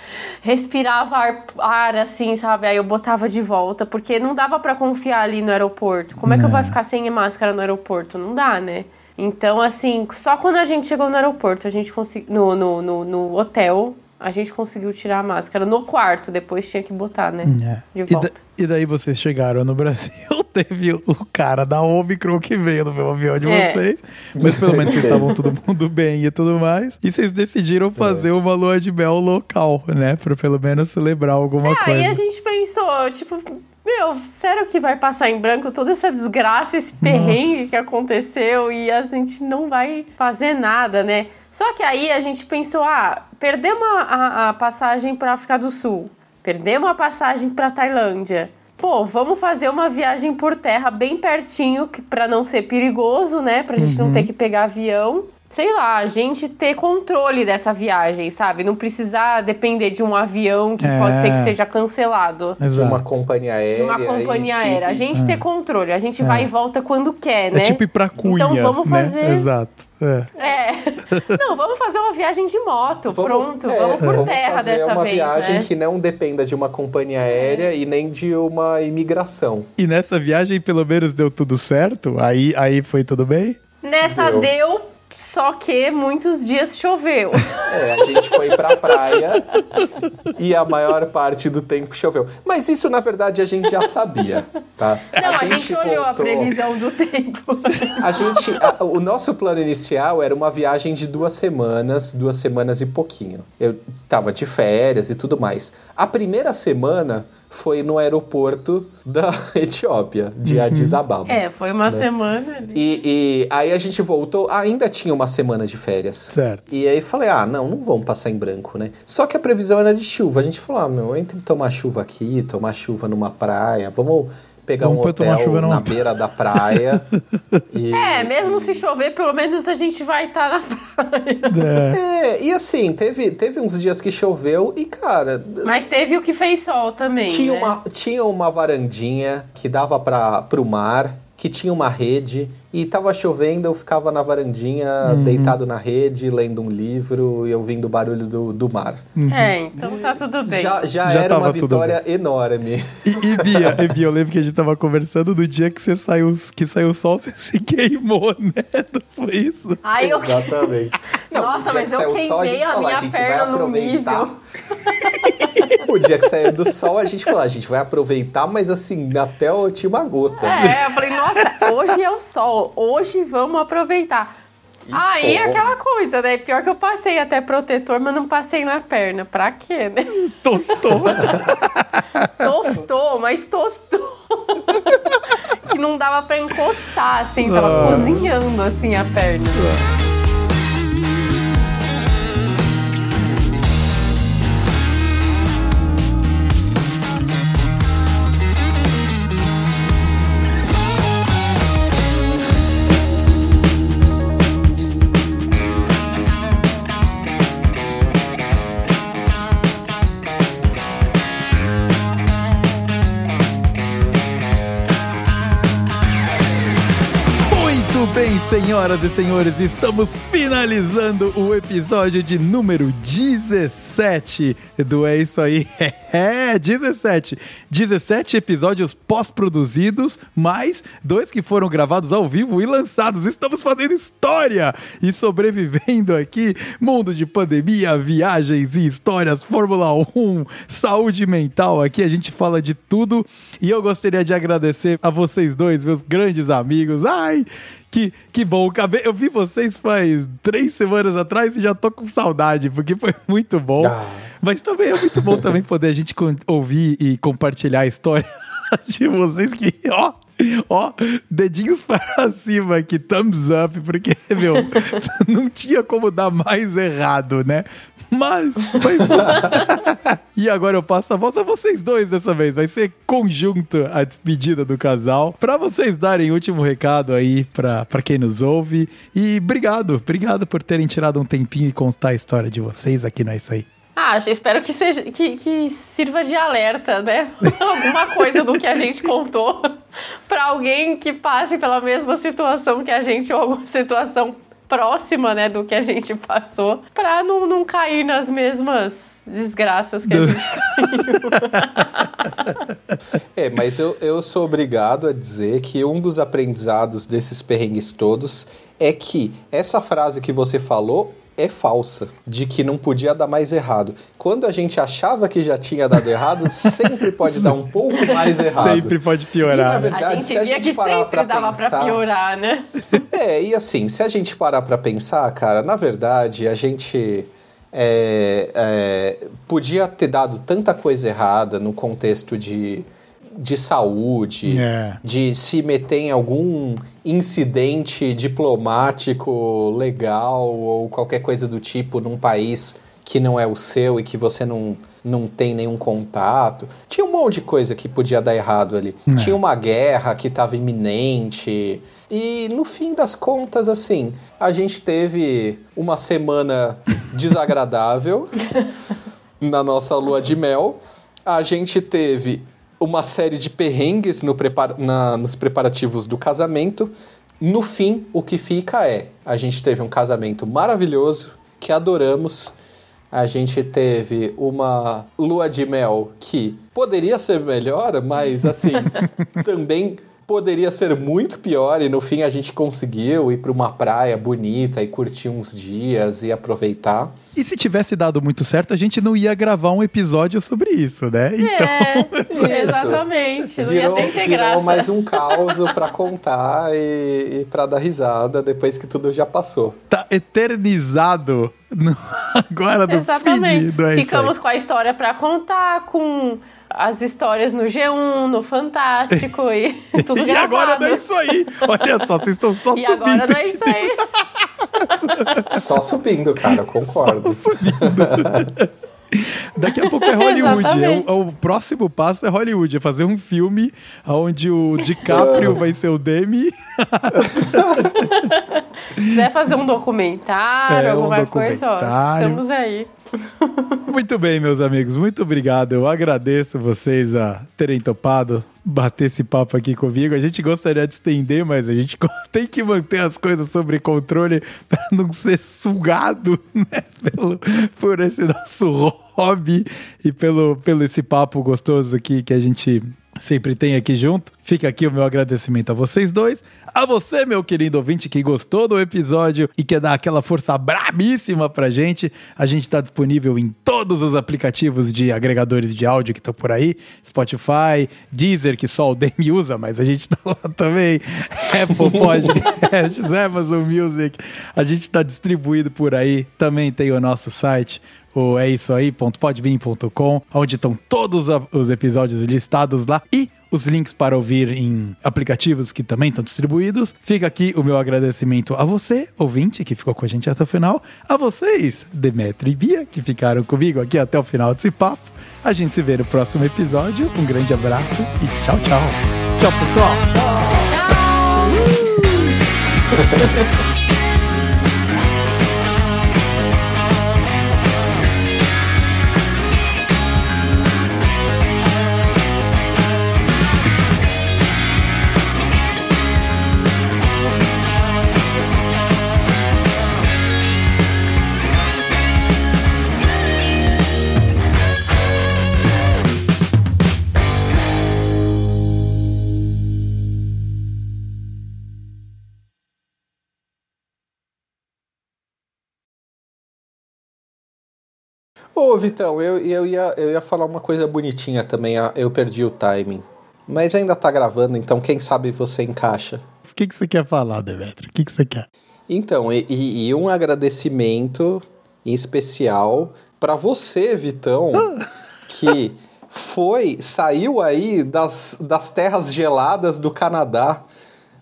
respirava ar, ar, assim, sabe? Aí eu botava de volta, porque não dava para confiar ali no aeroporto. Como é que eu vou ficar sem máscara no aeroporto? Não dá, né? Então, assim, só quando a gente chegou no aeroporto, a gente conseguiu. No, no, no, no hotel, a gente conseguiu tirar a máscara no quarto, depois tinha que botar, né? É. De volta. E, da, e, daí vocês chegaram no Brasil, (laughs) teve o cara da Omicron que veio no meu avião de é. vocês, mas pelo menos vocês estavam todo mundo bem e tudo mais. E vocês decidiram fazer é. uma lua de mel local, né? Pra pelo menos celebrar alguma é, coisa. Aí a gente pensou, tipo, meu, sério que vai passar em branco toda essa desgraça, esse perrengue Nossa. que aconteceu e a gente não vai fazer nada, né? Só que aí a gente pensou, ah, perdemos a, a, a passagem para África do Sul, perdemos a passagem para Tailândia. Pô, vamos fazer uma viagem por terra bem pertinho, para não ser perigoso, né? Pra gente uhum. não ter que pegar avião sei lá, a gente ter controle dessa viagem, sabe? Não precisar depender de um avião que é. pode ser que seja cancelado. Exato. De uma companhia aérea. De uma companhia e... aérea. A gente é. ter controle, a gente é. vai e volta quando quer, é né? É tipo ir pra Cunha, Então vamos né? fazer... Né? Exato. É. é. (laughs) Não, vamos fazer uma viagem de moto, vamos, pronto. É, vamos por vamos terra fazer dessa uma vez. Uma viagem né? que não dependa de uma companhia aérea é. e nem de uma imigração. E nessa viagem, pelo menos, deu tudo certo? Aí, aí foi tudo bem? Nessa deu, deu só que muitos dias choveu. É, a gente foi pra praia e a maior parte do tempo choveu. Mas isso, na verdade, a gente já sabia, tá? Não, a, a gente, gente, olhou voltou... a previsão do tempo. A gente... A, o nosso plano inicial era uma viagem de duas semanas, duas semanas e pouquinho. Eu tava de férias e tudo mais. A primeira semana foi no aeroporto da (laughs) Etiópia, de uhum. Addis Ababa. É, foi uma né? semana. Ali. E, e aí a gente voltou, ainda tinha uma semana de férias. Certo. E aí falei, ah, não, não vamos passar em branco, né? Só que a previsão era de chuva. A gente falou, ah, meu, entre tomar chuva aqui, tomar chuva numa praia, vamos pegar Vamos um hotel na (laughs) beira da praia. (laughs) e... É, mesmo se chover, pelo menos a gente vai estar tá na praia. É. é. e assim, teve, teve uns dias que choveu e, cara. Mas teve o que fez sol também. Tinha, né? uma, tinha uma varandinha que dava para pro mar que tinha uma rede e tava chovendo, eu ficava na varandinha, uhum. deitado na rede, lendo um livro e ouvindo o barulho do, do mar. Uhum. É, então tá tudo bem. Já, já, já era uma vitória enorme. E, e, Bia, e Bia, eu lembro que a gente tava conversando no dia que você saiu, que saiu o sol, (laughs) você se queimou, né? Não foi isso? Ai, eu... Exatamente. (laughs) Não, Nossa, mas eu queimei sol, a, a falou, minha a perna no nível. (laughs) o dia que saiu do sol, a gente falou, a gente vai aproveitar, mas assim, até a última gota. É, eu falei, nossa, hoje é o sol, hoje vamos aproveitar. E Aí é aquela coisa, né? Pior que eu passei até protetor, mas não passei na perna. Pra quê, né? (laughs) Tostou. (laughs) tostou, mas tostou. (laughs) que não dava pra encostar, assim, tava ah. cozinhando assim a perna. Ah. Senhoras e senhores, estamos finalizando o episódio de número 17 do É Isso Aí. (laughs) É, 17. 17 episódios pós-produzidos, mais dois que foram gravados ao vivo e lançados. Estamos fazendo história e sobrevivendo aqui. Mundo de pandemia, viagens e histórias, Fórmula 1, saúde mental. Aqui a gente fala de tudo e eu gostaria de agradecer a vocês dois, meus grandes amigos. Ai, que, que bom, eu vi vocês faz três semanas atrás e já tô com saudade, porque foi (laughs) muito bom. Ah. Mas também é muito bom também poder a gente ouvir e compartilhar a história (laughs) de vocês que, ó, (laughs) ó, dedinhos para cima aqui, thumbs up, porque, (laughs) meu, (laughs) não tinha como dar mais errado, né? Mas, mas... e agora eu passo a voz a vocês dois dessa vez. Vai ser conjunto a despedida do casal. Para vocês darem o último recado aí para quem nos ouve. E obrigado, obrigado por terem tirado um tempinho e contar a história de vocês aqui na Isso Aí. Ah, espero que, seja, que, que sirva de alerta, né? (laughs) Alguma coisa do que a gente contou (laughs) para alguém que passe pela mesma situação que a gente, ou alguma situação próxima, né, do que a gente passou, pra não, não cair nas mesmas desgraças que a gente caiu. (laughs) é, mas eu, eu sou obrigado a dizer que um dos aprendizados desses perrengues todos é que essa frase que você falou é falsa, de que não podia dar mais errado. Quando a gente achava que já tinha dado errado, (laughs) sempre pode dar um pouco mais errado. Sempre pode piorar. E, na né? verdade, a gente se a gente que parar para pensar, pra piorar, né? (laughs) É, e assim, se a gente parar para pensar, cara, na verdade, a gente é, é, podia ter dado tanta coisa errada no contexto de de saúde, é. de se meter em algum incidente diplomático legal ou qualquer coisa do tipo num país que não é o seu e que você não, não tem nenhum contato. Tinha um monte de coisa que podia dar errado ali. É. Tinha uma guerra que estava iminente. E no fim das contas, assim, a gente teve uma semana (laughs) desagradável na nossa lua de mel. A gente teve uma série de perrengues no prepara na, nos preparativos do casamento. No fim, o que fica é: a gente teve um casamento maravilhoso que adoramos. A gente teve uma lua de mel que poderia ser melhor, mas assim, (laughs) também poderia ser muito pior e no fim a gente conseguiu ir para uma praia bonita e curtir uns dias e aproveitar. E se tivesse dado muito certo, a gente não ia gravar um episódio sobre isso, né? É, então, (laughs) é, exatamente. Não virou, ia nem ter virou graça. mais um caos para contar e, e para dar risada depois que tudo já passou. Tá eternizado no, (laughs) agora no exatamente. feed do é Ficamos com a história para contar, com as histórias no G1, no Fantástico e (laughs) tudo e gravado. E agora não é isso aí. Olha só, vocês estão só e subindo. E agora não é isso aí. Só subindo, cara, concordo. Só subindo. (laughs) Daqui a pouco é Hollywood. É o, é o, próximo passo é Hollywood. É fazer um filme onde o DiCaprio vai ser o Demi. Se quiser fazer um documentário, é, alguma um documentário. coisa, ó, estamos aí. Muito bem, meus amigos. Muito obrigado. Eu agradeço vocês a terem topado bater esse papo aqui comigo. A gente gostaria de estender, mas a gente (laughs) tem que manter as coisas sob controle para não ser sugado (laughs) né, pelo, por esse nosso hobby e pelo, pelo esse papo gostoso aqui que a gente sempre tem aqui junto. Fica aqui o meu agradecimento a vocês dois. A você, meu querido ouvinte, que gostou do episódio e quer dar aquela força brabíssima pra gente. A gente tá disponível em todos os aplicativos de agregadores de áudio que estão por aí. Spotify, Deezer, que só o Demi (laughs) usa, mas a gente tá lá também. (laughs) Apple Podcasts, (laughs) Amazon Music. A gente tá distribuído por aí. Também tem o nosso site, o é isso aí.podbean.com, onde estão todos os episódios listados lá e os links para ouvir em aplicativos que também estão distribuídos. Fica aqui o meu agradecimento a você, ouvinte, que ficou com a gente até o final, a vocês, Demetri e Bia, que ficaram comigo aqui até o final desse papo. A gente se vê no próximo episódio. Um grande abraço e tchau, tchau. Tchau, pessoal. Tchau. (laughs) Ô, Vitão, eu, eu, ia, eu ia falar uma coisa bonitinha também. Eu perdi o timing. Mas ainda tá gravando, então quem sabe você encaixa. O que, que você quer falar, Demetrio? O que, que você quer? Então, e, e um agradecimento em especial para você, Vitão, que foi, saiu aí das, das terras geladas do Canadá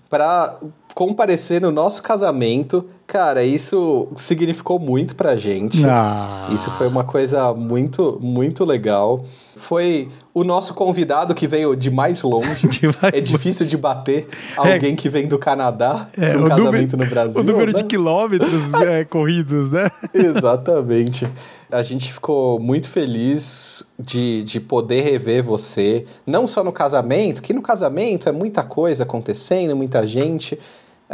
para comparecer no nosso casamento. Cara, isso significou muito pra gente. Ah. Isso foi uma coisa muito, muito legal. Foi o nosso convidado que veio de mais longe. (laughs) De mais... É difícil de bater alguém é. que vem do Canadá é, para um casamento no Brasil. O número né? de quilômetros (laughs) é, corridos, né? Exatamente a gente ficou muito feliz de, de poder rever você, não só no casamento, que no casamento é muita coisa acontecendo, muita gente.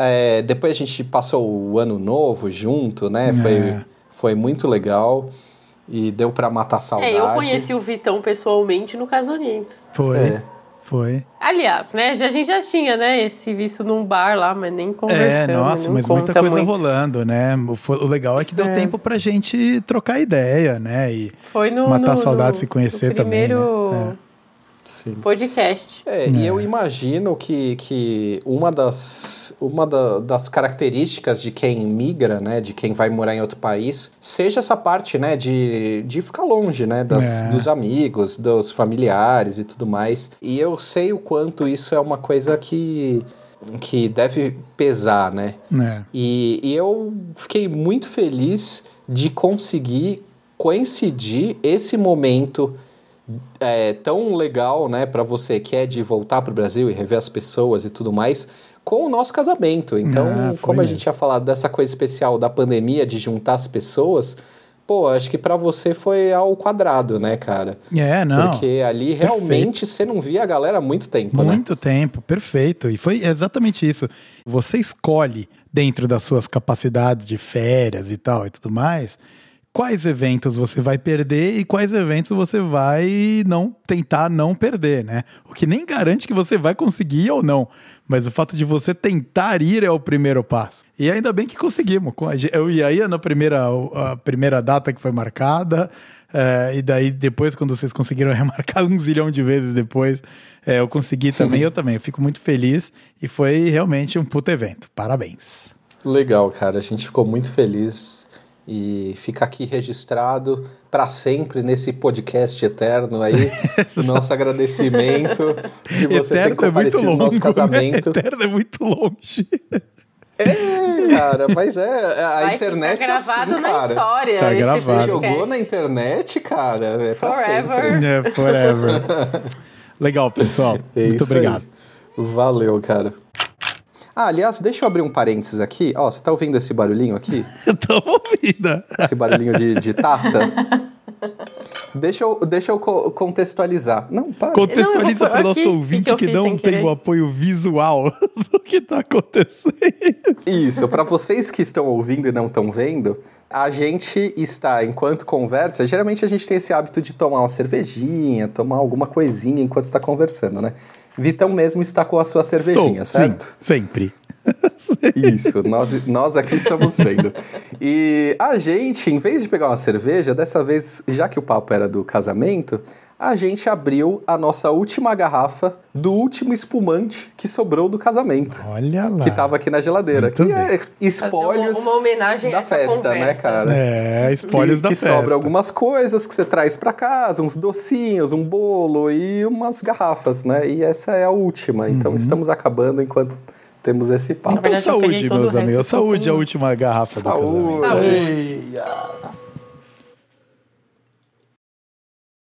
É, depois a gente passou o ano novo junto, né? É. Foi, foi muito legal e deu para matar saudade. É, eu conheci o Vitão pessoalmente no casamento. Foi. É. Foi. Aliás, né? Já, a gente já tinha, né? Esse visto num bar lá, mas nem conversando. É, nossa, mas muita coisa muito. rolando, né? O, o, legal é que deu é. tempo pra gente trocar ideia, né? E Foi no, matar no, saudade, no, se conhecer primeiro... também. Né? É. Sim. podcast. É, é, e eu imagino que, que uma, das, uma da, das características de quem migra, né, de quem vai morar em outro país, seja essa parte, né, de, de ficar longe, né, das, é. dos amigos, dos familiares e tudo mais. E eu sei o quanto isso é uma coisa que que deve pesar, né? É. E, e eu fiquei muito feliz de conseguir coincidir esse momento é, tão legal, né, para você que é de voltar para o Brasil e rever as pessoas e tudo mais, com o nosso casamento. Então, ah, como a gente tinha falado dessa coisa especial da pandemia, de juntar as pessoas, pô, acho que para você foi ao quadrado, né, cara? É, não. Porque ali realmente perfeito. você não via a galera há muito tempo, muito né? Muito tempo, perfeito. E foi exatamente isso. Você escolhe dentro das suas capacidades de férias e tal e tudo mais quais eventos você vai perder e quais eventos você vai não tentar não perder, né? O que nem garante que você vai conseguir ou não. Mas o fato de você tentar ir é o primeiro passo. E ainda bem que conseguimos. Eu ia aí na primeira, a primeira data que foi marcada, é, e daí depois, quando vocês conseguiram (laughs) remarcar um zilhão de vezes depois, é, eu consegui também, eu também. Eu fico muito feliz e foi realmente um puto evento. Parabéns. Legal, cara. A gente ficou muito feliz e fica aqui registrado para sempre nesse podcast eterno aí, (laughs) nosso agradecimento de você eterno ter comparecido é no nosso né? casamento. Né? Eterno é muito longe. É, cara, mas é, a Vai internet é assim, na cara. história. Tá gravado. Você jogou na internet, cara, é pra forever. sempre. É, forever. (laughs) Legal, pessoal. É muito obrigado. Aí. Valeu, cara. Ah, aliás, deixa eu abrir um parênteses aqui. Ó, você tá ouvindo esse barulhinho aqui? (laughs) Eu tô ouvindo. Esse barulhinho de, de taça? Deixa eu, deixa eu contextualizar. Não, para. Contextualiza para o nosso ouvinte que, que, que não tem o apoio visual (laughs) do que está acontecendo. Isso, para vocês que estão ouvindo e não estão vendo, a gente está, enquanto conversa, geralmente a gente tem esse hábito de tomar uma cervejinha, tomar alguma coisinha enquanto está conversando, né? Vitão mesmo está com a sua cervejinha, Estou, certo? Sim, sempre. (laughs) Isso, nós, nós aqui estamos vendo. E a gente, em vez de pegar uma cerveja, dessa vez, já que o papo era do casamento, a gente abriu a nossa última garrafa do último espumante que sobrou do casamento. Olha lá. Que tava aqui na geladeira. Muito que bem. é espólios uma, uma homenagem da festa, né, conversa. né, cara? É, espólios que, da que festa. Que sobra algumas coisas que você traz para casa, uns docinhos, um bolo e umas garrafas, né? E essa é a última. Então uhum. estamos acabando enquanto temos esse papo. Então, saúde, meus amigos. Saúde, a última garrafa saúde. do casamento. Saúde.